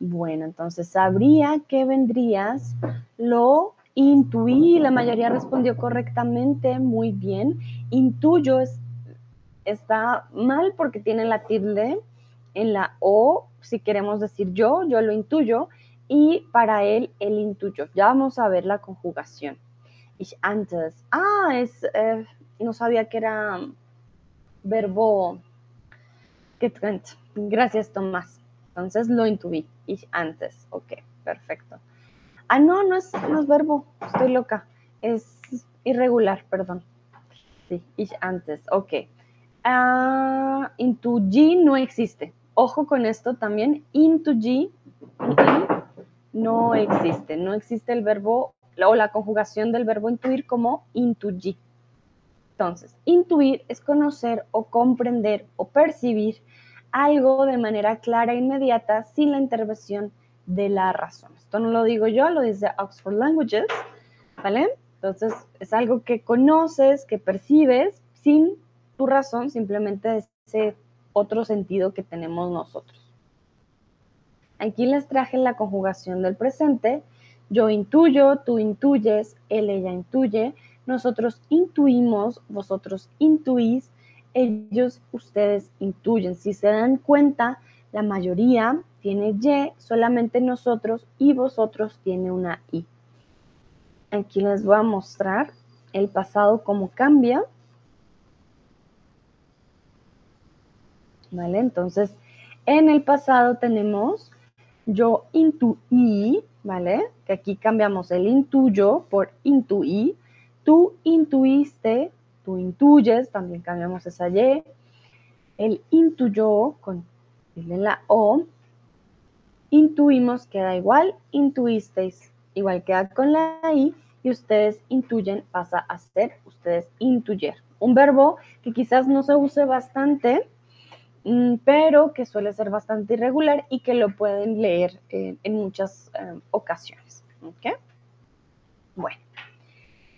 [SPEAKER 1] Bueno, entonces sabría que vendrías, lo intuí, la mayoría respondió correctamente, muy bien. Intuyo está mal porque tiene la tilde en la O, si queremos decir yo, yo lo intuyo, y para él, él intuyo. Ya vamos a ver la conjugación. Ich antes. Ah, es, eh, no sabía que era verbo. Gracias, Tomás. Entonces lo intuí. Ich antes. Ok, perfecto. Ah, no, no es, no es verbo. Estoy loca. Es irregular, perdón. Sí, ich antes. Ok. Uh, intuí no existe. Ojo con esto también. Intuí no existe. No existe el verbo o la conjugación del verbo intuir como intuir. Entonces, intuir es conocer o comprender o percibir algo de manera clara e inmediata sin la intervención de la razón. Esto no lo digo yo, lo dice Oxford Languages, ¿vale? Entonces, es algo que conoces, que percibes sin tu razón, simplemente ese otro sentido que tenemos nosotros. Aquí les traje la conjugación del presente yo intuyo, tú intuyes, él, ella intuye, nosotros intuimos, vosotros intuís, ellos, ustedes intuyen. Si se dan cuenta, la mayoría tiene Y, solamente nosotros y vosotros tiene una I. Aquí les voy a mostrar el pasado cómo cambia. ¿Vale? Entonces, en el pasado tenemos yo intuí, ¿vale? Que aquí cambiamos el intuyo por intuí. Tú intuiste, tú intuyes, también cambiamos esa Y. El intuyó con la O. Intuimos queda igual, intuisteis igual queda con la I y ustedes intuyen pasa a ser ustedes intuyer. Un verbo que quizás no se use bastante, Mm, pero que suele ser bastante irregular y que lo pueden leer en muchas eh, ocasiones. Bueno,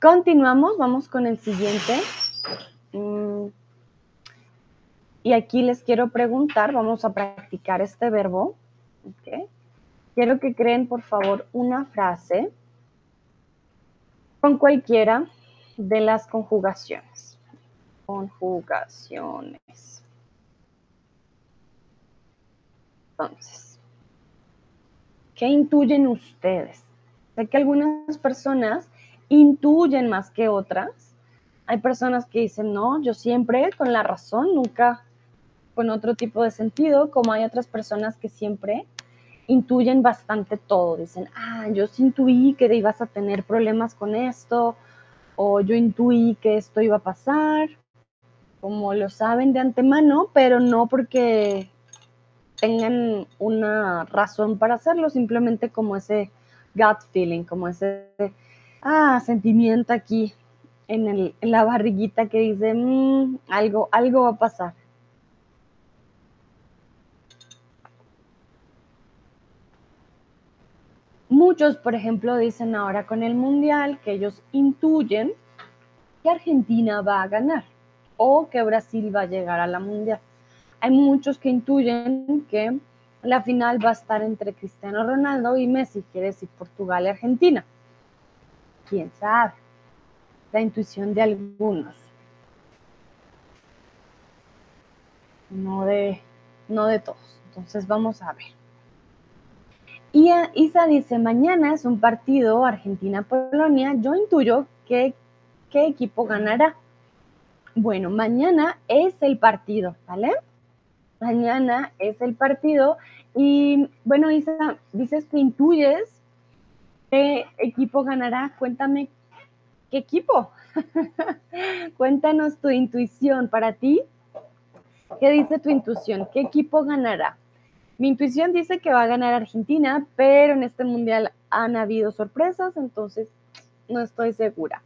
[SPEAKER 1] continuamos, vamos con el siguiente. Mm, y aquí les quiero preguntar, vamos a practicar este verbo. Quiero que creen, por favor, una frase con cualquiera de las conjugaciones. Conjugaciones. Entonces, ¿qué intuyen ustedes? Sé que algunas personas intuyen más que otras. Hay personas que dicen, no, yo siempre con la razón, nunca con otro tipo de sentido, como hay otras personas que siempre intuyen bastante todo. Dicen, ah, yo sí intuí que ibas a tener problemas con esto, o yo intuí que esto iba a pasar, como lo saben de antemano, pero no porque tengan una razón para hacerlo, simplemente como ese gut feeling, como ese ah, sentimiento aquí en, el, en la barriguita que dice, mm, algo, algo va a pasar. Muchos, por ejemplo, dicen ahora con el Mundial que ellos intuyen que Argentina va a ganar o que Brasil va a llegar a la Mundial. Hay muchos que intuyen que la final va a estar entre Cristiano Ronaldo y Messi, quiere decir Portugal y Argentina. ¿Quién sabe? La intuición de algunos. No de, no de todos. Entonces vamos a ver. Isa dice, mañana es un partido Argentina-Polonia. Yo intuyo que qué equipo ganará. Bueno, mañana es el partido, ¿vale? Mañana es el partido. Y bueno, Isa, dices que intuyes qué equipo ganará. Cuéntame, ¿qué equipo? Cuéntanos tu intuición para ti. ¿Qué dice tu intuición? ¿Qué equipo ganará? Mi intuición dice que va a ganar Argentina, pero en este mundial han habido sorpresas, entonces no estoy segura.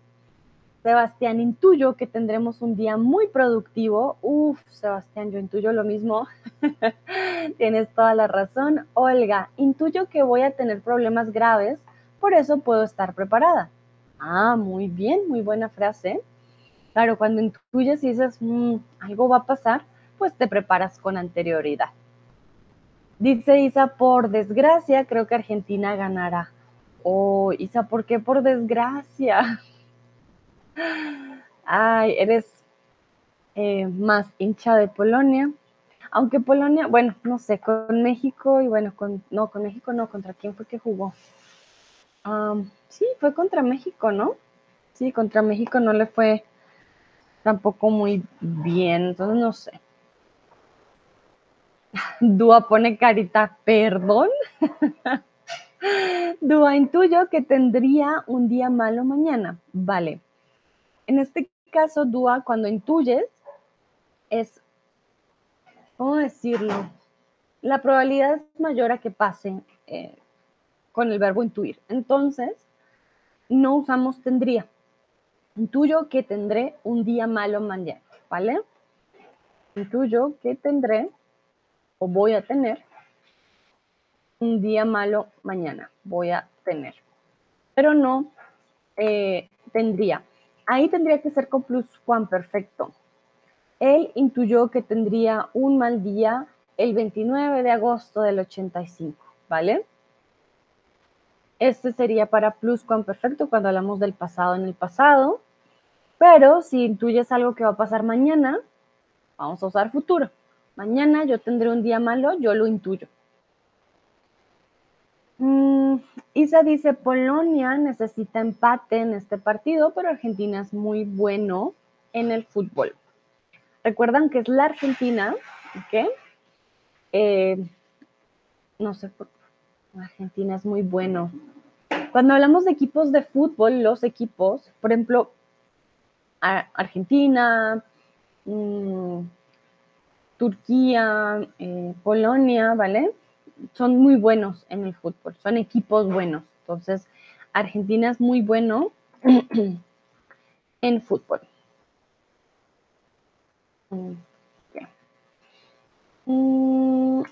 [SPEAKER 1] Sebastián, intuyo que tendremos un día muy productivo. Uf, Sebastián, yo intuyo lo mismo. Tienes toda la razón. Olga, intuyo que voy a tener problemas graves, por eso puedo estar preparada. Ah, muy bien, muy buena frase. Claro, cuando intuyes y dices, mm, algo va a pasar, pues te preparas con anterioridad. Dice Isa, por desgracia, creo que Argentina ganará. Oh, Isa, ¿por qué por desgracia? Ay, eres eh, más hincha de Polonia. Aunque Polonia, bueno, no sé, con México y bueno, con, no, con México no, ¿contra quién fue que jugó? Sí, fue contra México, ¿no? Sí, contra México no le fue tampoco muy bien, entonces no sé. Dúa pone carita, perdón. Dúa, intuyo que tendría un día malo mañana. Vale. En este caso, Dúa, cuando intuyes, es, ¿cómo decirlo? La probabilidad es mayor a que pase eh, con el verbo intuir. Entonces, no usamos tendría. Intuyo que tendré un día malo mañana, ¿vale? Intuyo que tendré o voy a tener un día malo mañana, voy a tener, pero no eh, tendría. Ahí tendría que ser con perfecto. Él intuyó que tendría un mal día el 29 de agosto del 85, ¿vale? Este sería para perfecto cuando hablamos del pasado en el pasado, pero si intuyes algo que va a pasar mañana, vamos a usar futuro. Mañana yo tendré un día malo, yo lo intuyo. Mm, Isa dice, Polonia necesita empate en este partido, pero Argentina es muy bueno en el fútbol. Recuerdan que es la Argentina, ¿ok? Eh, no sé por Argentina es muy bueno. Cuando hablamos de equipos de fútbol, los equipos, por ejemplo, Argentina, mm, Turquía, eh, Polonia, ¿vale? Son muy buenos en el fútbol, son equipos buenos. Entonces, Argentina es muy bueno en fútbol. Mm,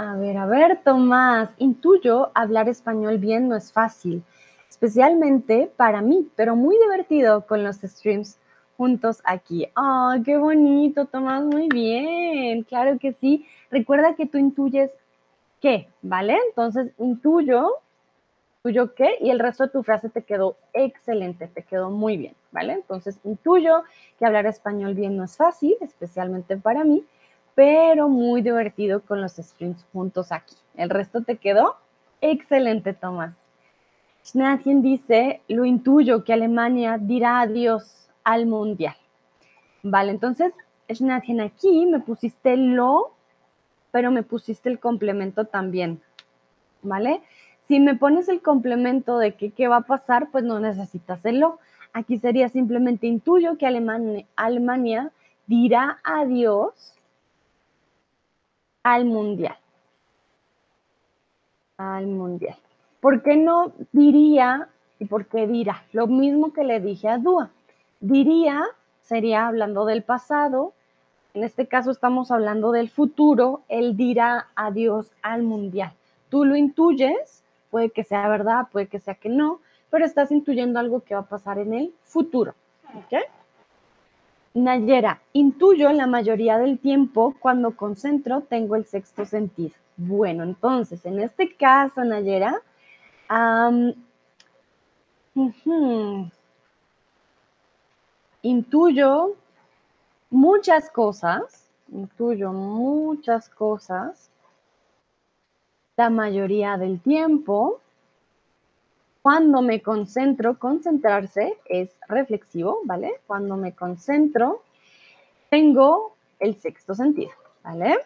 [SPEAKER 1] a ver, a ver, Tomás, intuyo hablar español bien no es fácil, especialmente para mí, pero muy divertido con los streams juntos aquí. ¡Ah, qué bonito, Tomás! Muy bien, claro que sí. Recuerda que tú intuyes qué, ¿vale? Entonces, intuyo, intuyo qué, y el resto de tu frase te quedó excelente, te quedó muy bien, ¿vale? Entonces, intuyo que hablar español bien no es fácil, especialmente para mí, pero muy divertido con los streams juntos aquí. El resto te quedó excelente, Tomás. Schnatchen dice, lo intuyo que Alemania dirá adiós al mundial. Vale, entonces, Schnatchen, aquí me pusiste lo, pero me pusiste el complemento también. ¿Vale? Si me pones el complemento de que qué va a pasar, pues no necesitas el lo. Aquí sería simplemente intuyo que Alemania dirá adiós al mundial. Al mundial. ¿Por qué no diría y por qué dirá? Lo mismo que le dije a Dúa. Diría sería hablando del pasado, en este caso estamos hablando del futuro, él dirá adiós al mundial. Tú lo intuyes, puede que sea verdad, puede que sea que no, pero estás intuyendo algo que va a pasar en el futuro. ¿Ok? Nayera, intuyo la mayoría del tiempo cuando concentro tengo el sexto sentido. Bueno, entonces, en este caso, Nayera, intuyo muchas cosas, intuyo muchas cosas, la mayoría del tiempo, cuando me concentro, concentrarse es reflexivo, ¿vale? Cuando me concentro, tengo el sexto sentido, ¿vale?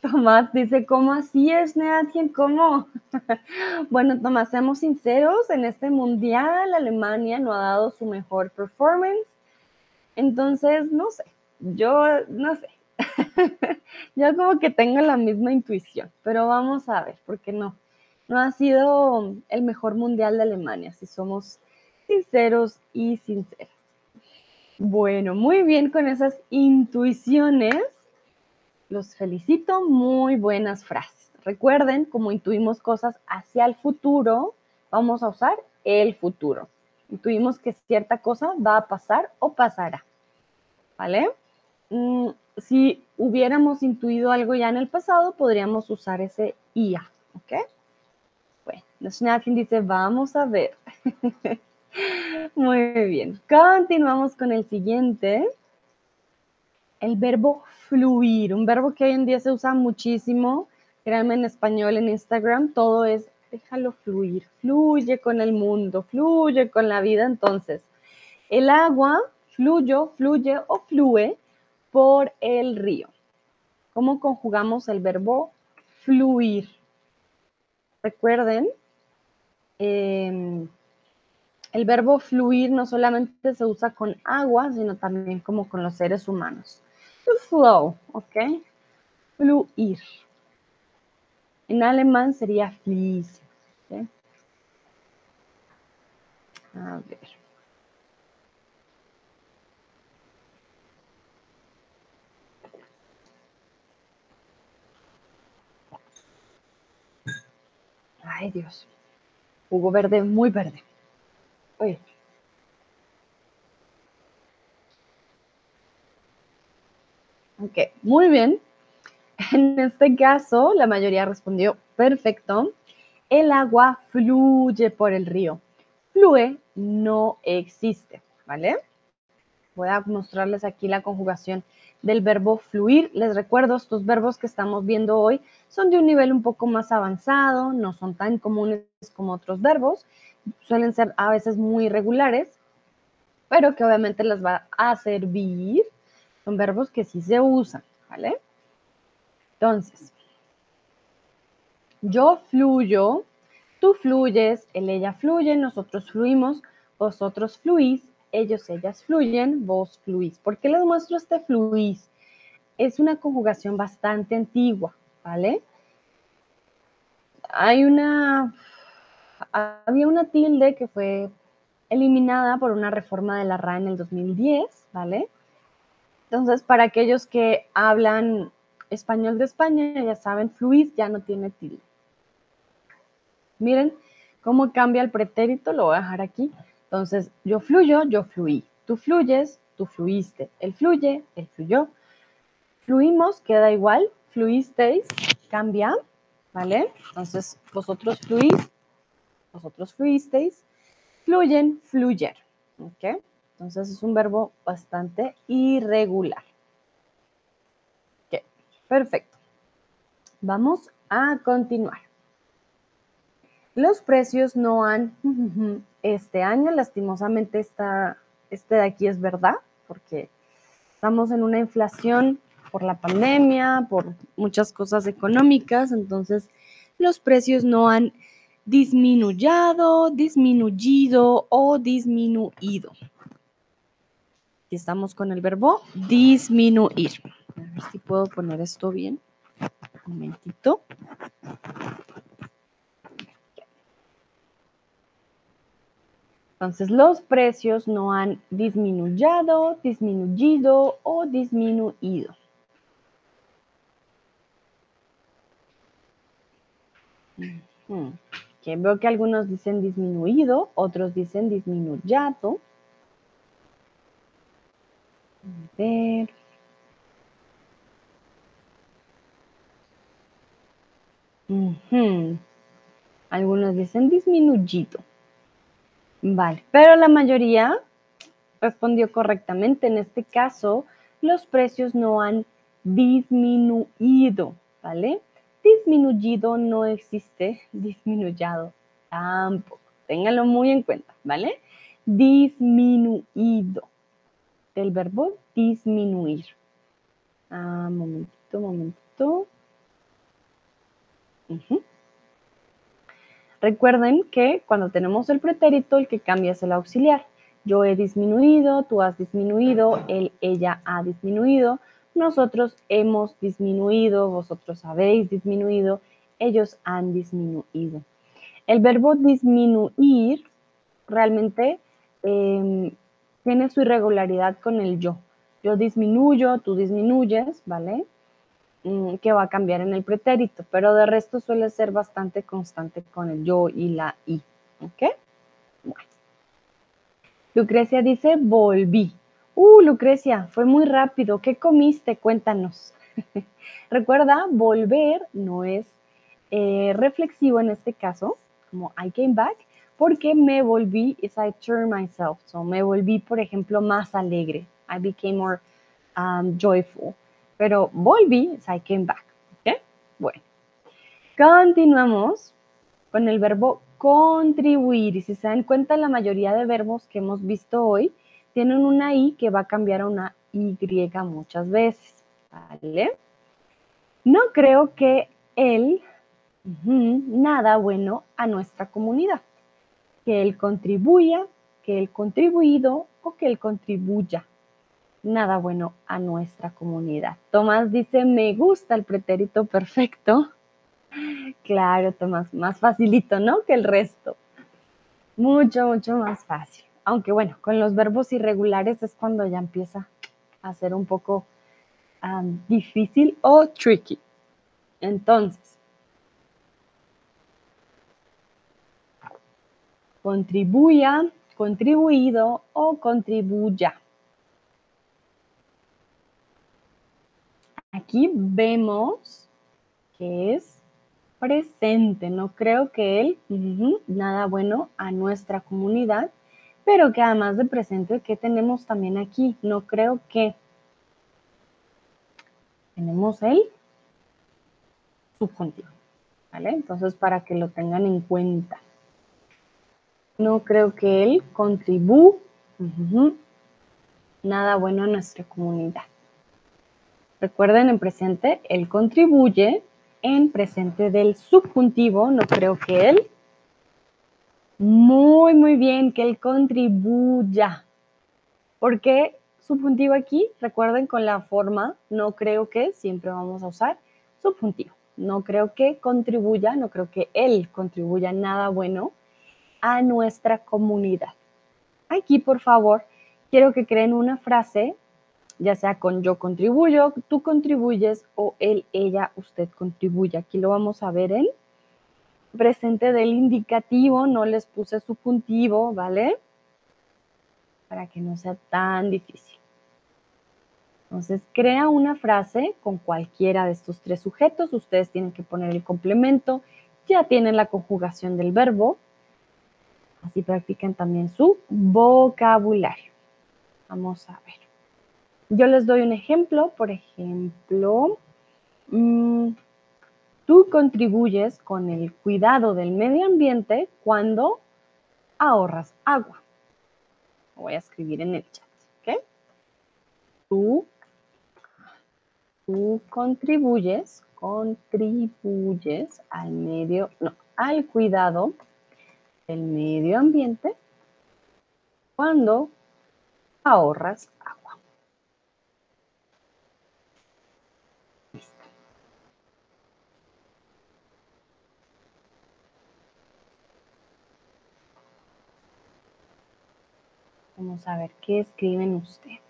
[SPEAKER 1] Tomás dice, ¿cómo así es, Neatien? ¿Cómo? bueno, Tomás, seamos sinceros, en este mundial Alemania no ha dado su mejor performance. Entonces, no sé, yo no sé. yo como que tengo la misma intuición, pero vamos a ver, porque no, no ha sido el mejor mundial de Alemania, si somos sinceros y sinceras. Bueno, muy bien con esas intuiciones. Los felicito, muy buenas frases. Recuerden, como intuimos cosas hacia el futuro, vamos a usar el futuro. Intuimos que cierta cosa va a pasar o pasará. ¿Vale? Mm, si hubiéramos intuido algo ya en el pasado, podríamos usar ese IA, ¿ok? Bueno, Schnatkin dice, vamos a ver. Muy bien, continuamos con el siguiente. El verbo fluir, un verbo que hoy en día se usa muchísimo, créanme en español, en Instagram, todo es déjalo fluir, fluye con el mundo, fluye con la vida. Entonces, el agua fluyo, fluye o fluje por el río. ¿Cómo conjugamos el verbo fluir? Recuerden, em, el verbo fluir no solamente se usa con agua, sino también como con los seres humanos. To flow, ¿ok? Fluir. En alemán sería fließen. A ver. Ay, Dios. Jugo verde, muy verde. Oye. Ok, muy bien. En este caso, la mayoría respondió perfecto. El agua fluye por el río. Flue no existe, ¿vale? Voy a mostrarles aquí la conjugación del verbo fluir. Les recuerdo, estos verbos que estamos viendo hoy son de un nivel un poco más avanzado, no son tan comunes como otros verbos, suelen ser a veces muy irregulares, pero que obviamente les va a servir. Son verbos que sí se usan, ¿vale? Entonces, yo fluyo, tú fluyes, él, ella fluye, nosotros fluimos, vosotros fluís, ellos, ellas fluyen, vos fluís. ¿Por qué les muestro este fluís? Es una conjugación bastante antigua, ¿vale? Hay una, había una tilde que fue eliminada por una reforma de la RA en el 2010, ¿vale? Entonces, para aquellos que hablan español de España, ya saben, fluís ya no tiene tilde. Miren cómo cambia el pretérito, lo voy a dejar aquí. Entonces, yo fluyo, yo fluí. Tú fluyes, tú fluiste. Él fluye, él fluyó. Fluimos, queda igual. Fluisteis, cambia, ¿vale? Entonces, vosotros fluís, vosotros fluisteis. Fluyen, fluyer. ¿Ok? Entonces, es un verbo bastante irregular. Ok, perfecto. Vamos a continuar. Los precios no han, este año, lastimosamente, este de aquí es verdad, porque estamos en una inflación por la pandemia, por muchas cosas económicas, entonces los precios no han disminuyado, disminuido o disminuido. Aquí estamos con el verbo disminuir. A ver si puedo poner esto bien. Un momentito. Entonces, los precios no han disminuyado, disminuido o disminuido. Que veo que algunos dicen disminuido, otros dicen disminuyado. A ver. Algunos dicen disminuido. Vale, pero la mayoría respondió correctamente. En este caso, los precios no han disminuido, ¿vale? Disminuido no existe, disminuyado tampoco. Ténganlo muy en cuenta, ¿vale? Disminuido. Del verbo disminuir. Ah, momentito, momentito. Recuerden que cuando tenemos el pretérito, el que cambia es el auxiliar. Yo he disminuido, tú has disminuido, él, ella ha disminuido, nosotros hemos disminuido, vosotros habéis disminuido, ellos han disminuido. El verbo disminuir realmente em, tiene su irregularidad con el yo. Yo disminuyo, tú disminuyes, ¿vale? Mm, que va a cambiar en el pretérito, pero de resto suele ser bastante constante con el yo y la i. ¿Ok? Lucrecia dice, volví. Uh, Lucrecia, fue muy rápido. ¿Qué comiste? Cuéntanos. Recuerda, volver no es eh, reflexivo en este caso, como I came back, porque me volví, is I turned myself. So me volví, por ejemplo, más alegre. I became more um, joyful. Pero volví, es I came back. ¿Ok? Bueno. Continuamos con el verbo contribuir. Y si se dan cuenta, la mayoría de verbos que hemos visto hoy tienen una I que va a cambiar a una Y muchas veces. ¿Vale? No creo que él, nada bueno a nuestra comunidad. Que él contribuya, que él contribuido o que él contribuya nada bueno a nuestra comunidad. Tomás dice, me gusta el pretérito perfecto. Claro, Tomás, más facilito, ¿no? Que el resto. Mucho, mucho más fácil. Aunque bueno, con los verbos irregulares es cuando ya empieza a ser un poco difícil o tricky. Entonces, contribuya, contribuido o contribuya. Aquí vemos que es presente. No creo que él, nada bueno a nuestra comunidad, pero que además de presente, ¿qué tenemos también aquí? No creo que tenemos el subjuntivo. ¿Vale? Entonces, para que lo tengan en cuenta. No creo que él contribuya nada bueno a nuestra comunidad. Recuerden en presente, él contribuye. En presente del subjuntivo, no creo que él. Muy, muy bien, que él contribuya. ¿Por qué subjuntivo aquí? Recuerden con la forma, no creo que, siempre vamos a usar subjuntivo. No creo que contribuya, no creo que él contribuya nada bueno a nuestra comunidad. Aquí, por favor, quiero que creen una frase ya sea con yo contribuyo, tú contribuyes o él, ella, usted contribuye. Aquí lo vamos a ver en presente del indicativo, no les puse subjuntivo, ¿vale? Para que no sea tan difícil. Entonces, crea una frase con cualquiera de estos tres sujetos. Ustedes tienen que poner el complemento. Ya tienen la conjugación del verbo. Así practican también su vocabulario. Vamos a ver. Yo les doy un ejemplo, por ejemplo, mm, tú contribuyes con el cuidado del medio ambiente cuando ahorras agua. Lo voy a escribir en el chat, ¿ok? Tú, tú contribuyes, contribuyes al medio, no, al cuidado del medio ambiente cuando ahorras Vamos a ver qué escriben ustedes.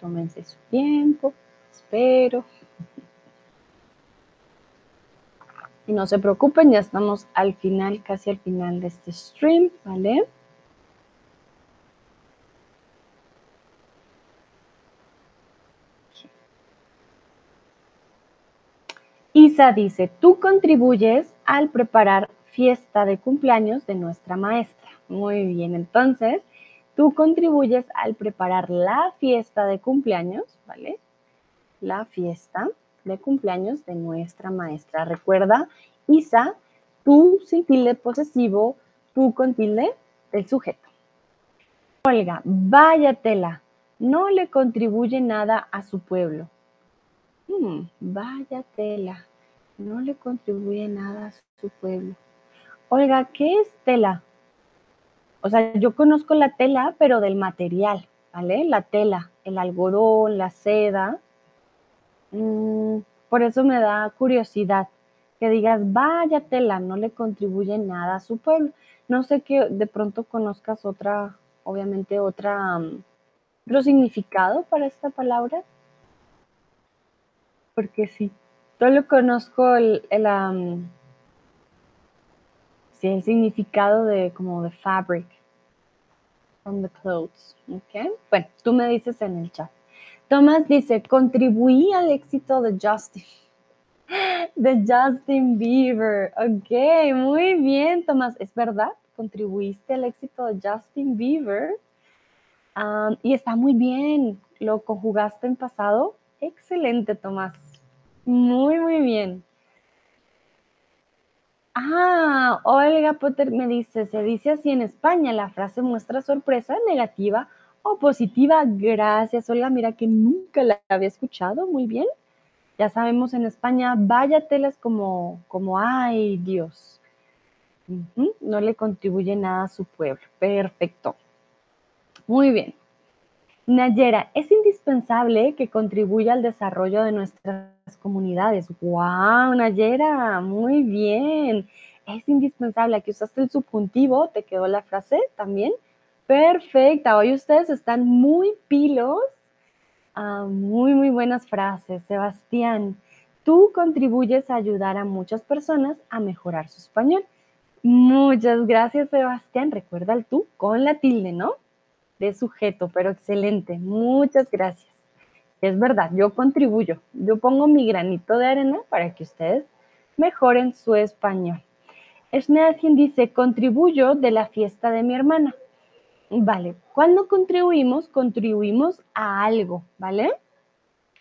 [SPEAKER 1] Tómense su tiempo, espero. Y no se preocupen, ya estamos al final, casi al final de este stream, ¿vale? Dice, tú contribuyes al preparar fiesta de cumpleaños de nuestra maestra. Muy bien, entonces tú contribuyes al preparar la fiesta de cumpleaños, ¿vale? La fiesta de cumpleaños de nuestra maestra. Recuerda, Isa, tú sin tilde posesivo, tú con tilde del sujeto. Olga, váyatela, no le contribuye nada a su pueblo. Hmm, vaya tela, no le contribuye nada a su pueblo. Olga, ¿qué es tela? O sea, yo conozco la tela, pero del material, ¿vale? La tela, el algodón, la seda. Mm, por eso me da curiosidad que digas, vaya tela, no le contribuye nada a su pueblo. No sé que de pronto conozcas otra, obviamente otra, mm, otro significado para esta palabra. Porque sí, solo conozco el, el, Sí, el significado de como de fabric from the clothes. ¿Ok? Bueno, tú me dices en el chat. Tomás dice, contribuí al éxito de Justin. De Justin Bieber. Ok, muy bien, Tomás. ¿Es verdad? ¿Contribuiste al éxito de Justin Bieber? y está muy bien. ¿Lo conjugaste en pasado? Excelente, Tomás. Muy, muy bien. Ah, Olga Potter me dice, se dice así en España, la frase muestra sorpresa negativa o positiva. Gracias, Olga, mira que nunca la había escuchado, muy bien. Ya sabemos en España, vaya telas como, como, ay Dios, no le contribuye nada a su pueblo. Perfecto. Muy bien. Nayera, es indispensable que contribuya al desarrollo de nuestras comunidades. ¡Wow, Nayera! Muy bien. Es indispensable. Aquí usaste el subjuntivo, te quedó la frase también. Perfecta. Hoy ustedes están muy pilos. Ah, muy, muy buenas frases. Sebastián, tú contribuyes a ayudar a muchas personas a mejorar su español. Muchas gracias, Sebastián. Recuerda el tú con la tilde, ¿no? De sujeto, pero excelente. Muchas gracias. Es verdad, yo contribuyo, yo pongo mi granito de arena para que ustedes mejoren su español. Schneiderkin dice, contribuyo de la fiesta de mi hermana. Vale, cuando contribuimos, contribuimos a algo, ¿vale?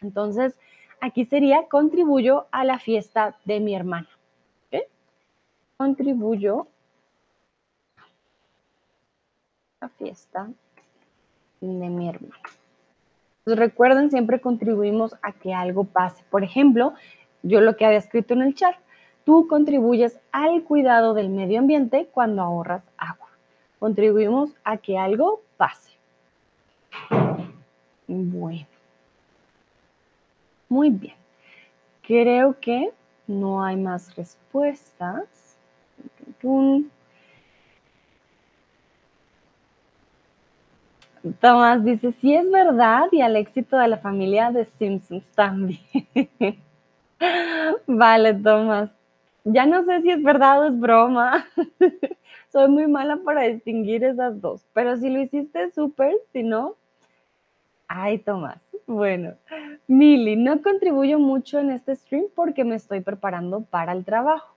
[SPEAKER 1] Entonces, aquí sería contribuyo a la fiesta de mi hermana. ¿okay? Contribuyo a la fiesta de mi hermano. recuerden, siempre contribuimos a que algo pase. Por ejemplo, yo lo que había escrito en el chat, tú contribuyes al cuidado del medio ambiente cuando ahorras agua. Contribuimos a que algo pase. Bueno. Muy bien. Creo que no hay más respuestas. Tomás dice, sí es verdad y al éxito de la familia de Simpsons también. vale, Tomás. Ya no sé si es verdad o es broma. Soy muy mala para distinguir esas dos, pero si lo hiciste súper, si no, ay, Tomás. Bueno, Mili, no contribuyo mucho en este stream porque me estoy preparando para el trabajo.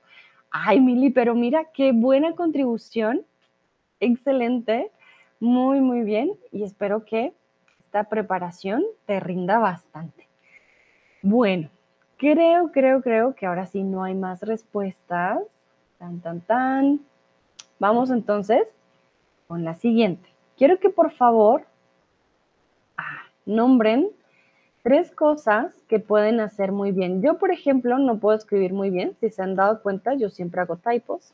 [SPEAKER 1] Ay, Mili, pero mira qué buena contribución. Excelente muy, muy bien y espero que esta preparación te rinda bastante. Bueno, creo, creo, creo que ahora sí no hay más respuestas. Tan, tan, tan. Vamos entonces con la siguiente. Quiero que por favor ah, nombren tres cosas que pueden hacer muy bien. Yo, por ejemplo, no puedo escribir muy bien. Si se han dado cuenta, yo siempre hago typos.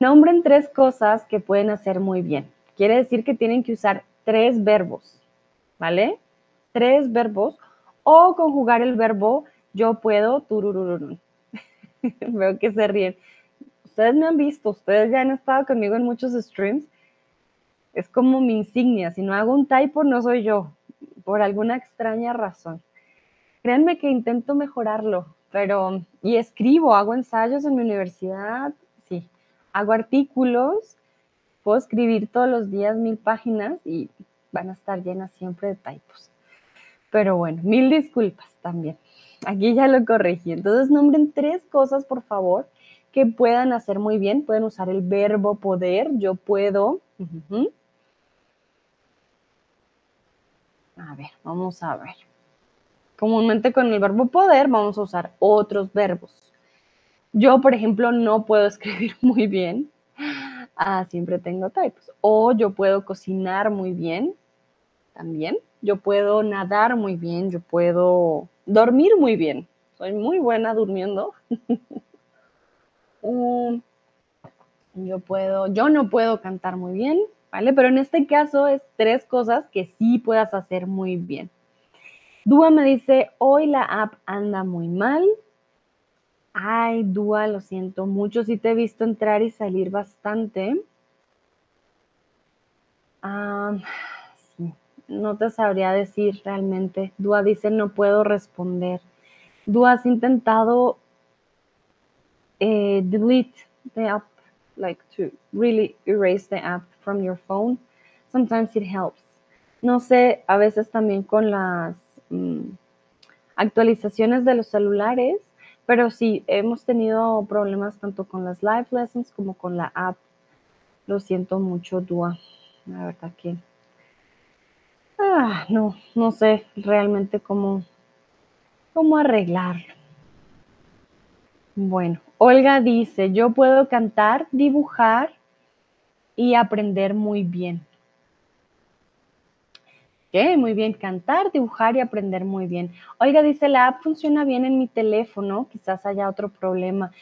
[SPEAKER 1] Nombren tres cosas que pueden hacer muy bien. Quiere decir que tienen que usar tres verbos, ¿vale? Tres verbos o conjugar el verbo yo puedo. Veo que se ríen. Ustedes me han visto, ustedes ya han estado conmigo en muchos streams. Es como mi insignia. Si no hago un typo, no soy yo, por alguna extraña razón. Créanme que intento mejorarlo, pero, y escribo, hago ensayos en mi universidad, hago artículos, puedo escribir todos los días mil páginas y van a estar llenas siempre de typos. Pero bueno, mil disculpas también. Aquí ya lo corregí. Entonces, nombren tres cosas, por favor, que puedan hacer muy bien. Pueden usar el verbo poder, yo puedo. A ver, vamos a ver. Comúnmente con el verbo poder vamos a usar otros verbos. Yo, por ejemplo, no puedo escribir muy bien. Ah, siempre tengo typos. O yo puedo cocinar muy bien. También. Yo puedo nadar muy bien. Yo puedo dormir muy bien. Soy muy buena durmiendo. Um, yo puedo, yo no puedo cantar muy bien, ¿vale? Pero en este caso es tres cosas que sí puedas hacer muy bien. Dúa me dice, hoy la app anda muy mal. Ay, Dúa, lo siento mucho. Sí te he visto entrar y salir bastante. no te sabría decir realmente. Dúa dice, no puedo responder. Dúa, has intentado eh, delete the app, like to really erase the app from your phone. Sometimes it helps. No sé, a veces también con las mm, actualizaciones de los celulares pero sí, hemos tenido problemas tanto con las live lessons como con la app. Lo siento mucho, Dua. La verdad que... Ah, no, no sé realmente cómo, cómo arreglarlo. Bueno, Olga dice, yo puedo cantar, dibujar y aprender muy bien. Muy bien, cantar, dibujar y aprender muy bien. Oiga, dice, la app funciona bien en mi teléfono, quizás haya otro problema.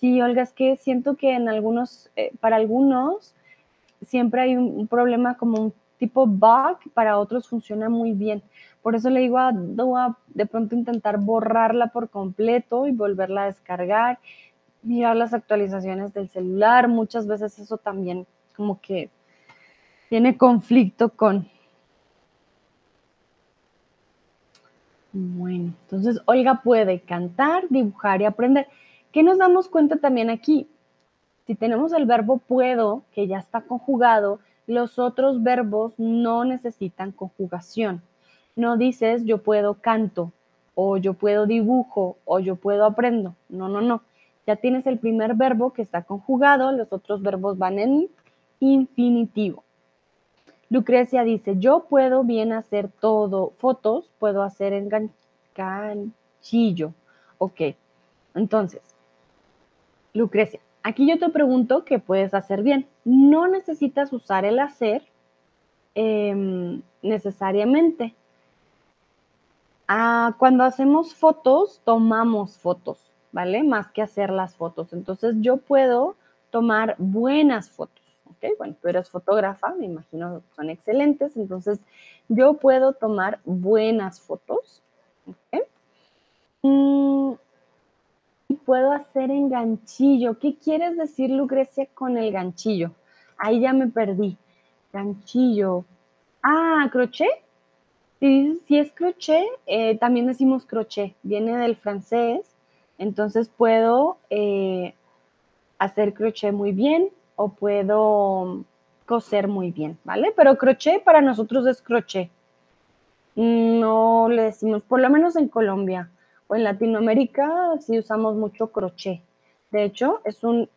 [SPEAKER 1] Sí, Olga, es que siento que en algunos, eh, para algunos, siempre hay un, problema como un tipo bug, para otros funciona muy bien. Por eso le digo a Dua de pronto intentar borrarla por completo y volverla a descargar, mirar las actualizaciones del celular. Muchas veces eso también como que tiene conflicto con, Bueno, entonces Olga puede cantar, dibujar y aprender. ¿Qué nos damos cuenta también aquí? Si tenemos el verbo puedo, que ya está conjugado, los otros verbos no necesitan conjugación. No dices yo puedo canto, o yo puedo dibujo, o yo puedo aprendo. No, no, no. Ya tienes el primer verbo que está conjugado, los otros verbos van en infinitivo. Lucrecia dice, yo puedo bien hacer todo, fotos, puedo hacer enganchillo. Ok, entonces, Lucrecia, aquí yo te pregunto qué puedes hacer bien. No necesitas usar el hacer em, necesariamente. Ah, cuando hacemos fotos, tomamos fotos, ¿vale? Más que hacer las fotos. Entonces yo puedo tomar buenas fotos. Bueno, tú eres fotógrafa, me imagino que son excelentes, entonces yo puedo tomar buenas fotos, mm, y puedo hacer enganchillo. ¿Qué quieres decir, Lucrecia, con el ganchillo? Ahí ya me perdí. Ganchillo. Ah, crochet. Si, si es crochet, eh, también decimos crochet. Viene del francés. Entonces puedo eh, hacer crochet muy bien o puedo coser muy bien, ¿vale? Pero crochet para nosotros es crochet. No le decimos, por lo menos en Colombia o en Latinoamérica sí usamos mucho crochet. De hecho, es una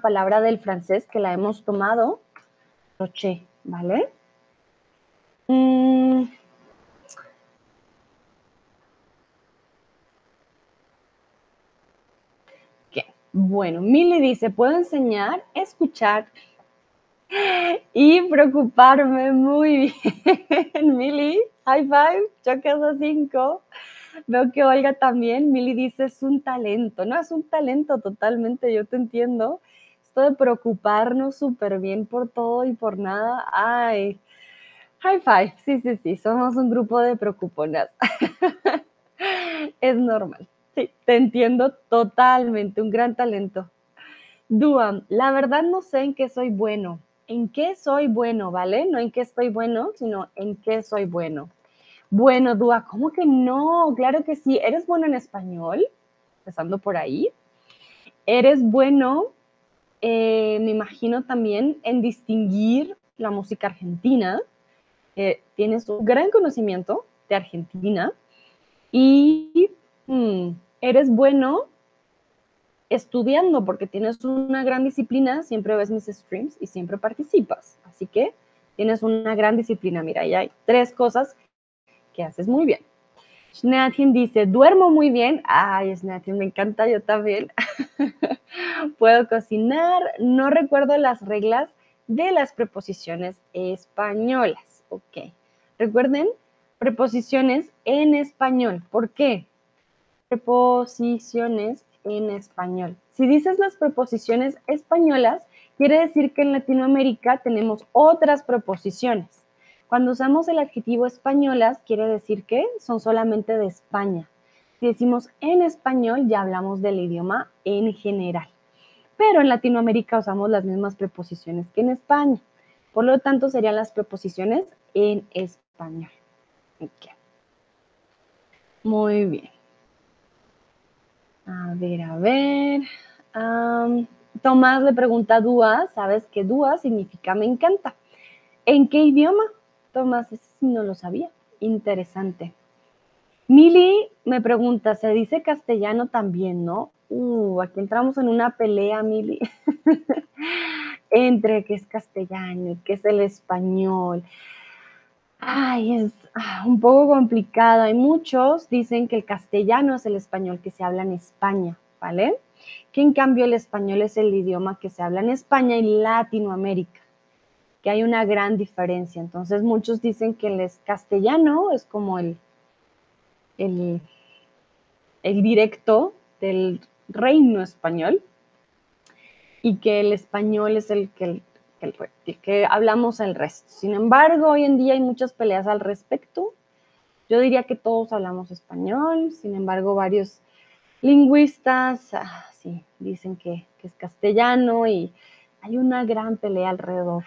[SPEAKER 1] palabra del francés que la hemos tomado Roche, ¿vale? Mm. Bueno, Mili dice, puedo enseñar, escuchar y preocuparme muy bien. Mili, high five, choques a cinco. Veo que Olga también, Mili dice, es un talento, ¿no? Es un talento totalmente, yo te entiendo. Esto de preocuparnos súper bien por todo y por nada, ay, high five, sí, sí, sí, somos un grupo de preocuponas. es normal, te entiendo totalmente, un gran talento. Duam, la verdad no sé en qué soy bueno. ¿En qué soy bueno, vale? No en qué estoy bueno, sino en qué soy bueno. Bueno, Dua, ¿cómo que no? Claro que sí. ¿Eres bueno en español? Empezando por ahí. ¿Eres bueno, eh, me imagino también, en distinguir la música argentina? Tienes un gran conocimiento de Argentina y hmm, eres bueno estudiando porque tienes una gran disciplina, siempre ves mis streams y siempre participas. Así que tienes una gran disciplina. Mira, ya hay tres cosas que haces muy bien. Snathin dice, duermo muy bien. Ay, Snathin, me encanta, yo también. Puedo cocinar, no recuerdo las reglas de las preposiciones españolas. Ok. Recuerden, preposiciones en español. ¿Por qué? Preposiciones en español. Si dices las preposiciones españolas, quiere decir que en Latinoamérica tenemos otras preposiciones. Cuando usamos el adjetivo españolas, quiere decir que son solamente de España. Si decimos en español, ya hablamos del idioma en general. Pero en Latinoamérica usamos las mismas preposiciones que en España. Por lo tanto, serían las preposiciones en español. Muy bien. A ver, a ver. Tomás le pregunta a Dúa, ¿sabes qué Dúa significa me encanta? ¿En qué idioma? Tomás, ese sí no lo sabía. Interesante. Mili me pregunta, ¿se dice castellano también, no? Uh, aquí entramos en una pelea, Mili, entre qué es castellano y qué es el español. Ay, es ah, un poco complicado. Hay muchos dicen que el castellano es el español que se habla en España, ¿vale? Que en cambio el español es el idioma que se habla en España y Latinoamérica que hay una gran diferencia. Entonces muchos dicen que el castellano es como el, el, directo del reino español y que el español es el que, que hablamos el resto. Sin embargo, hoy en día hay muchas peleas al respecto. Yo diría que todos hablamos español, sin embargo, varios lingüistas ah, sí, dicen que, que es castellano y hay una gran pelea alrededor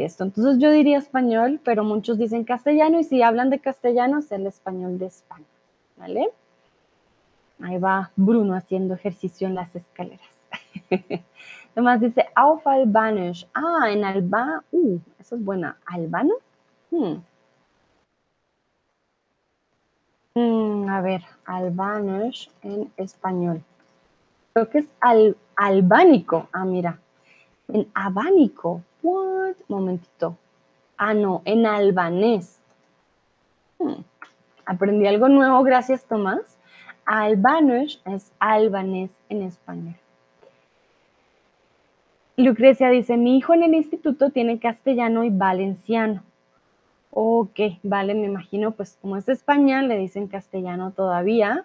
[SPEAKER 1] esto. Entonces yo diría español, pero muchos dicen castellano y si hablan de castellano es el español de España, ¿vale? Ahí va Bruno haciendo ejercicio en las escaleras. Además dice auf Albanisch. Ah, en alba. Uh, eso es buena. ¿Albano? Hmm. Hmm, a ver, Albanisch en español. Creo que es al, albánico. Ah, mira. En abánico. What? Momentito. Ah, no, en albanés. Hmm, aprendí algo nuevo, gracias Tomás. Albanish es albanés en español. Lucrecia dice, mi hijo en el instituto tiene castellano y valenciano. Ok, vale, me imagino, pues como es España, le dicen castellano todavía.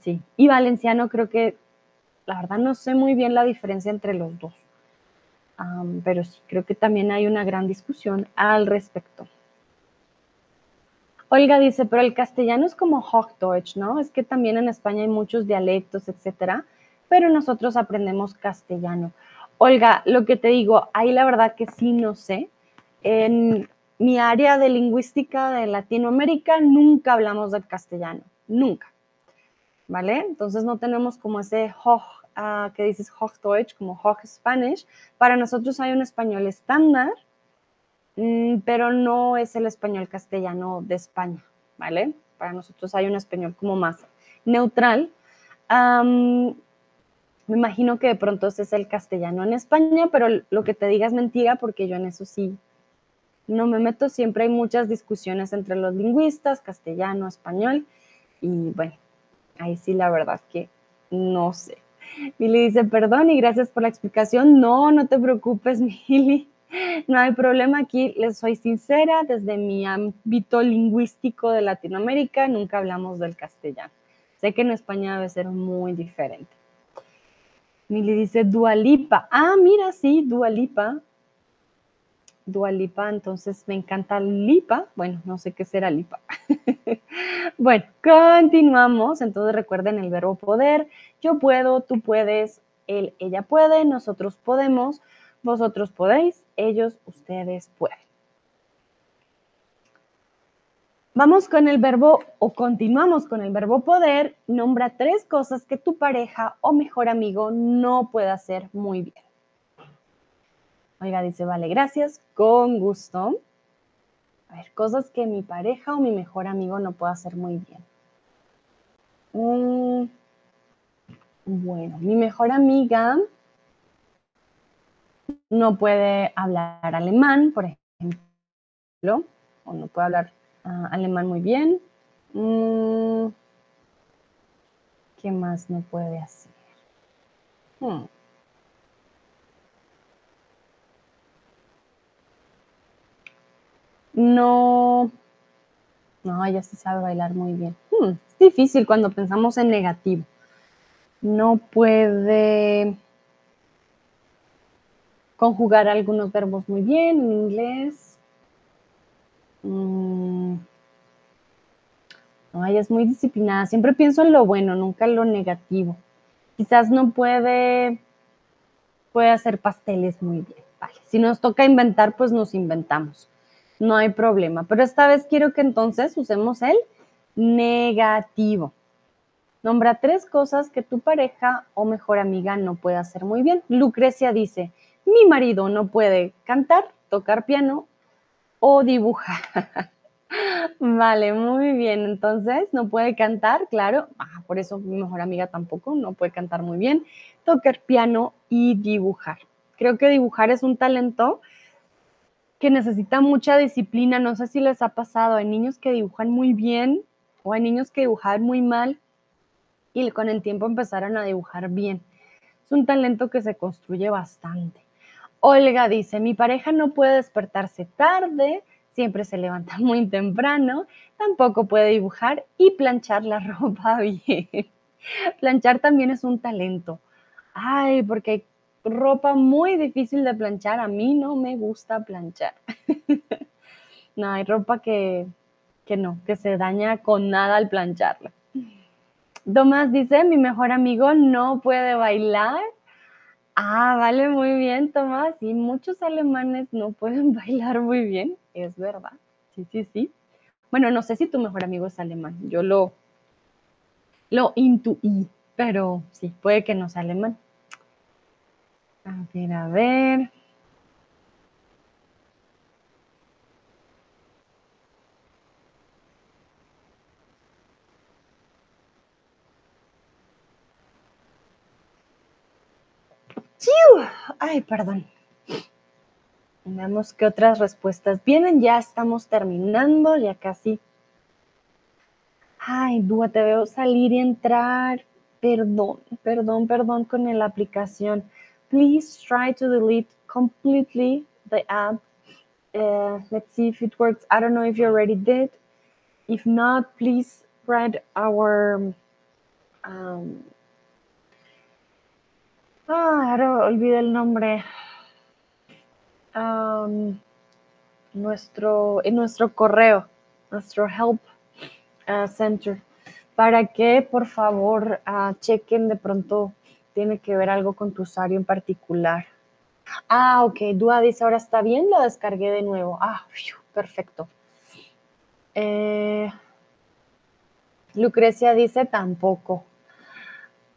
[SPEAKER 1] sí, y valenciano creo que, la verdad no sé muy bien la diferencia entre los dos pero sí, creo que también hay una gran discusión al respecto. Olga dice, pero el castellano es como Hochdeutsch, ¿no? Es que también en España hay muchos dialectos, etcétera, pero nosotros aprendemos castellano. Olga, lo que te digo, ahí la verdad que sí no sé. En mi área de lingüística de Latinoamérica nunca hablamos del castellano, nunca. ¿Vale? Entonces no tenemos como ese Hoch que dices Hochdeutsch como Hoch Spanish, para nosotros hay un español estándar, mm, pero no es el español castellano de España, ¿vale? Para nosotros hay un español como más neutral. Me imagino que de pronto es el castellano en España, pero lo que te diga es mentira porque yo en eso sí no me meto. Siempre hay muchas discusiones entre los lingüistas, castellano, español, y bueno, ahí sí la verdad que no sé. Mili dice, perdón y gracias por la explicación. No, no te preocupes, Mili. No hay problema aquí, les soy sincera, desde mi ámbito lingüístico de Latinoamérica nunca hablamos del castellano. Sé que en España debe ser muy diferente. Mili dice Dualipa. Ah, mira, sí, Dualipa. Dualipa, entonces me encanta Lipa. Bueno, no sé qué será Lipa. bueno, continuamos. Entonces recuerden el verbo poder. Yo puedo, tú puedes, él, ella puede, nosotros podemos, vosotros podéis, ellos, ustedes pueden. Vamos con el verbo o continuamos con el verbo poder. Nombra tres cosas que tu pareja o mejor amigo no puede hacer muy bien. Oiga, dice, vale, gracias, con gusto. A ver, cosas que mi pareja o mi mejor amigo no puede hacer muy bien. Mm, bueno, mi mejor amiga no puede hablar alemán, por ejemplo, o no puede hablar ah, alemán muy bien. Mm, ¿Qué más no puede hacer? Hmm. No, no, ella sí sabe bailar muy bien. Hmm, es difícil cuando pensamos en negativo. No puede conjugar algunos verbos muy bien en inglés. Mm. No, ella es muy disciplinada. Siempre pienso en lo bueno, nunca en lo negativo. Quizás no puede, puede hacer pasteles muy bien. Vale. Si nos toca inventar, pues nos inventamos. No hay problema. Pero esta vez quiero que entonces usemos el negativo. Nombra tres cosas que tu pareja o mejor amiga no puede hacer muy bien. Lucrecia dice, mi marido no puede cantar, tocar piano o dibujar. vale, muy bien. Entonces, no puede cantar, claro. Ah, por eso mi mejor amiga tampoco, no puede cantar muy bien. Tocar piano y dibujar. Creo que dibujar es un talento que necesita mucha disciplina. No sé si les ha pasado. Hay niños que dibujan muy bien o hay niños que dibujan muy mal y con el tiempo empezaron a dibujar bien. Es un talento que se construye bastante. Olga dice, mi pareja no puede despertarse tarde, siempre se levanta muy temprano, tampoco puede dibujar y planchar la ropa bien. planchar también es un talento. Ay, porque hay ropa muy difícil de planchar, a mí no me gusta planchar. no, hay ropa que, que no, que se daña con nada al plancharla. Tomás dice, mi mejor amigo no puede bailar Ah, vale, muy bien, Tomás. Y muchos alemanes no pueden bailar muy bien, es verdad. Sí, sí, sí. Bueno, no sé si tu mejor amigo es alemán. Yo lo, lo intuí, pero sí, puede que no sea alemán. A ver, a ver. Ay, perdón. Veamos qué otras respuestas vienen. Ya estamos terminando, ya casi. Ay, Dúa, te veo salir y entrar. Perdón, perdón, perdón con la aplicación. Please try to delete completely the app. Uh, let's see if it works. I don't know if you already did. If not, please write our um, Ah, ahora olvidé el nombre. nuestro, en nuestro correo, nuestro help uh, center, para que por favor uh, chequen de pronto, tiene que ver algo con tu usuario en particular. Ah, ok, Dua dice ahora está bien, lo descargué de nuevo. Ah, perfecto. Eh, Lucrecia dice tampoco.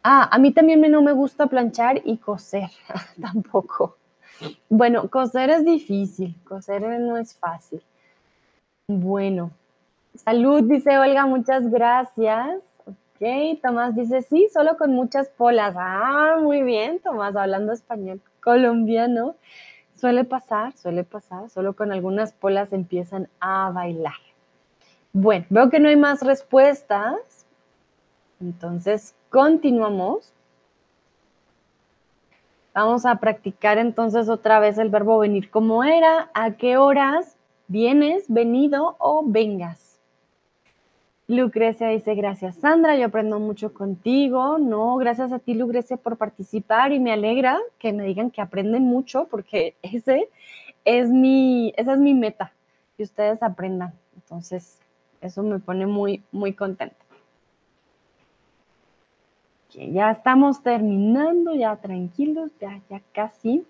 [SPEAKER 1] Ah, a mí también no me gusta planchar y coser, tampoco. Bueno, coser es difícil, coser no es fácil. Bueno, salud, dice Olga, muchas gracias. Ok, Tomás dice, sí, solo con muchas polas. Ah, muy bien, Tomás, hablando español colombiano. Suele pasar, suele pasar, solo con algunas polas empiezan a bailar. Bueno, veo que no hay más respuestas. Entonces, continuamos. Vamos a practicar entonces otra vez el verbo venir como era. ¿A qué horas vienes, venido o vengas? Lucrecia dice, gracias Sandra, yo aprendo mucho contigo. No, gracias a ti Lucrecia por participar y me alegra que me digan que aprenden mucho porque ese es mi, esa es mi meta, que ustedes aprendan. Entonces, eso me pone muy, muy contenta ya estamos terminando, ya tranquilos, ya, ya casi.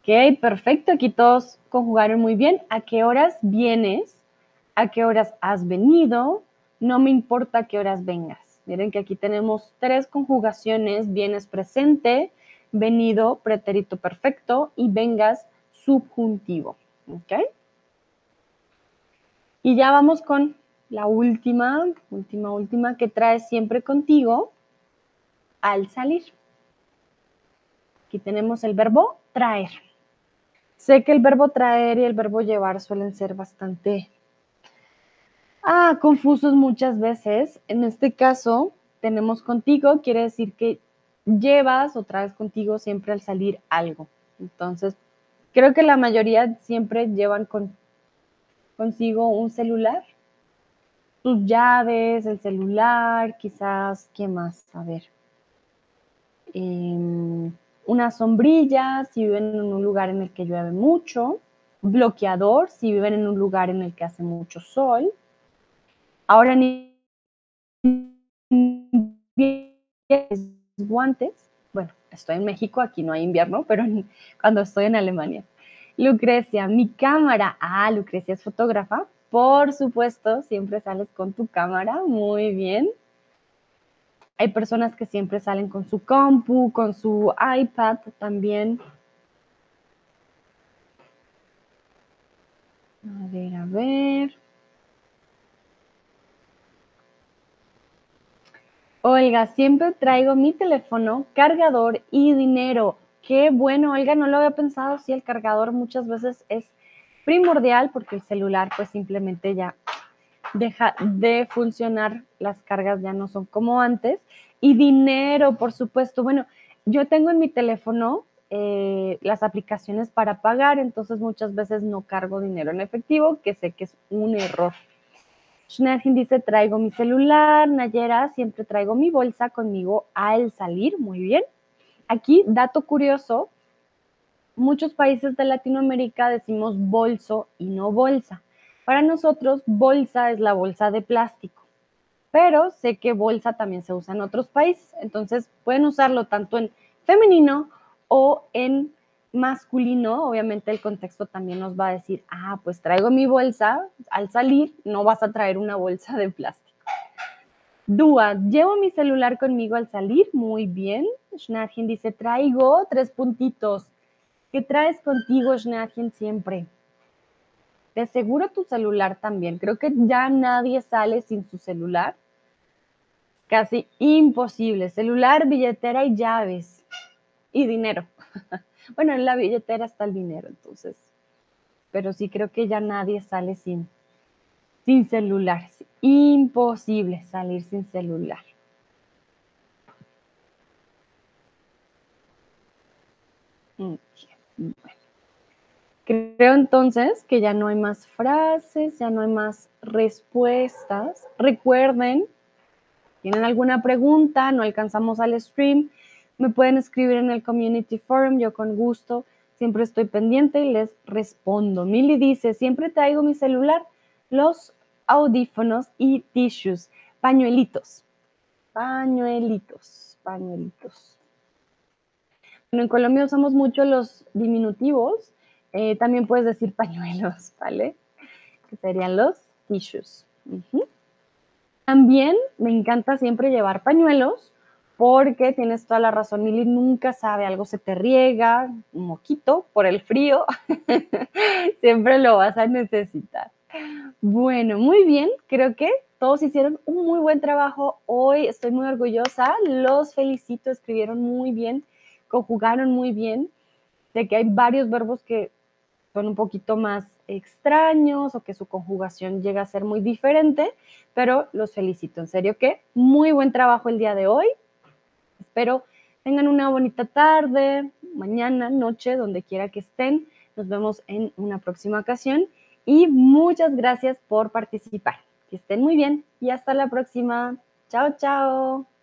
[SPEAKER 1] Ok, perfecto. Aquí todos conjugaron muy bien. ¿A qué horas vienes? ¿A qué horas has venido? No me importa a qué horas vengas. Miren que aquí tenemos tres conjugaciones. Vienes presente, venido, pretérito perfecto y vengas subjuntivo. ¿Ok? Y ya vamos con la última, última, última que traes siempre contigo al salir. Aquí tenemos el verbo traer. Sé que el verbo traer y el verbo llevar suelen ser bastante ah, confusos muchas veces. En este caso, tenemos contigo, quiere decir que llevas o traes contigo siempre al salir algo. Entonces, creo que la mayoría siempre llevan con, consigo un celular tus llaves, el celular, quizás, ¿qué más? A ver. Em, una sombrilla si viven en un lugar en el que llueve mucho, bloqueador si viven en un lugar en el que hace mucho sol. Ahora ni guantes. Bueno, estoy en México, aquí no hay invierno, pero cuando estoy en Alemania. Lucrecia, mi cámara. Ah, Lucrecia es fotógrafa. Por supuesto, siempre sales con tu cámara, muy bien. Hay personas que siempre salen con su compu, con su iPad también. A ver, a ver. Olga, siempre traigo mi teléfono, cargador y dinero. Qué bueno, Olga, no lo había pensado. Sí, el cargador muchas veces es primordial porque el celular pues simplemente ya deja de funcionar, las cargas ya no son como antes. Y dinero, por supuesto. Bueno, yo tengo en mi teléfono eh, las aplicaciones para pagar, entonces muchas veces no cargo dinero en efectivo, que sé que es un error. Schnellhin dice, traigo mi celular, Nayera, siempre traigo mi bolsa conmigo al salir, muy bien. Aquí, dato curioso, muchos países de Latinoamérica decimos bolso y no bolsa. Para nosotros, bolsa es la bolsa de plástico, pero sé que bolsa también se usa en otros países, entonces pueden usarlo tanto en femenino o en masculino. Obviamente el contexto también nos va a decir, ah, pues traigo mi bolsa, al salir no vas a traer una bolsa de plástico. Dúa, llevo mi celular conmigo al salir, muy bien. Schnarchen dice, traigo tres puntitos. ¿Qué traes contigo, Schnarchen, siempre? De seguro tu celular también. Creo que ya nadie sale sin su celular. Casi imposible. Celular, billetera y llaves. Y dinero. bueno, en la billetera está el dinero, entonces. Pero sí creo que ya nadie sale sin, sin celular. Imposible salir sin celular. Creo entonces que ya no hay más frases, ya no hay más respuestas. Recuerden, tienen alguna pregunta, no alcanzamos al stream, me pueden escribir en el community forum, yo con gusto siempre estoy pendiente y les respondo. Mili dice, siempre traigo mi celular, los audífonos y tissues, pañuelitos, pañuelitos, pañuelitos. En Colombia usamos mucho los diminutivos, eh, también puedes decir pañuelos, ¿vale? Que serían los tissues. También me encanta siempre llevar pañuelos porque tienes toda la razón, Mili nunca sabe, algo se te riega, un moquito por el frío, siempre lo vas a necesitar. Bueno, muy bien, creo que todos hicieron un muy buen trabajo hoy, estoy muy orgullosa, los felicito, escribieron muy bien, conjugaron muy bien, de que hay varios verbos que son un poquito más extraños o que su conjugación llega a ser muy diferente, pero los felicito, en serio que muy buen trabajo el día de hoy. Espero tengan una bonita tarde, mañana, noche, donde quiera que estén. Nos vemos en una próxima ocasión y muchas gracias por participar. Que estén muy bien y hasta la próxima. Chao, chao.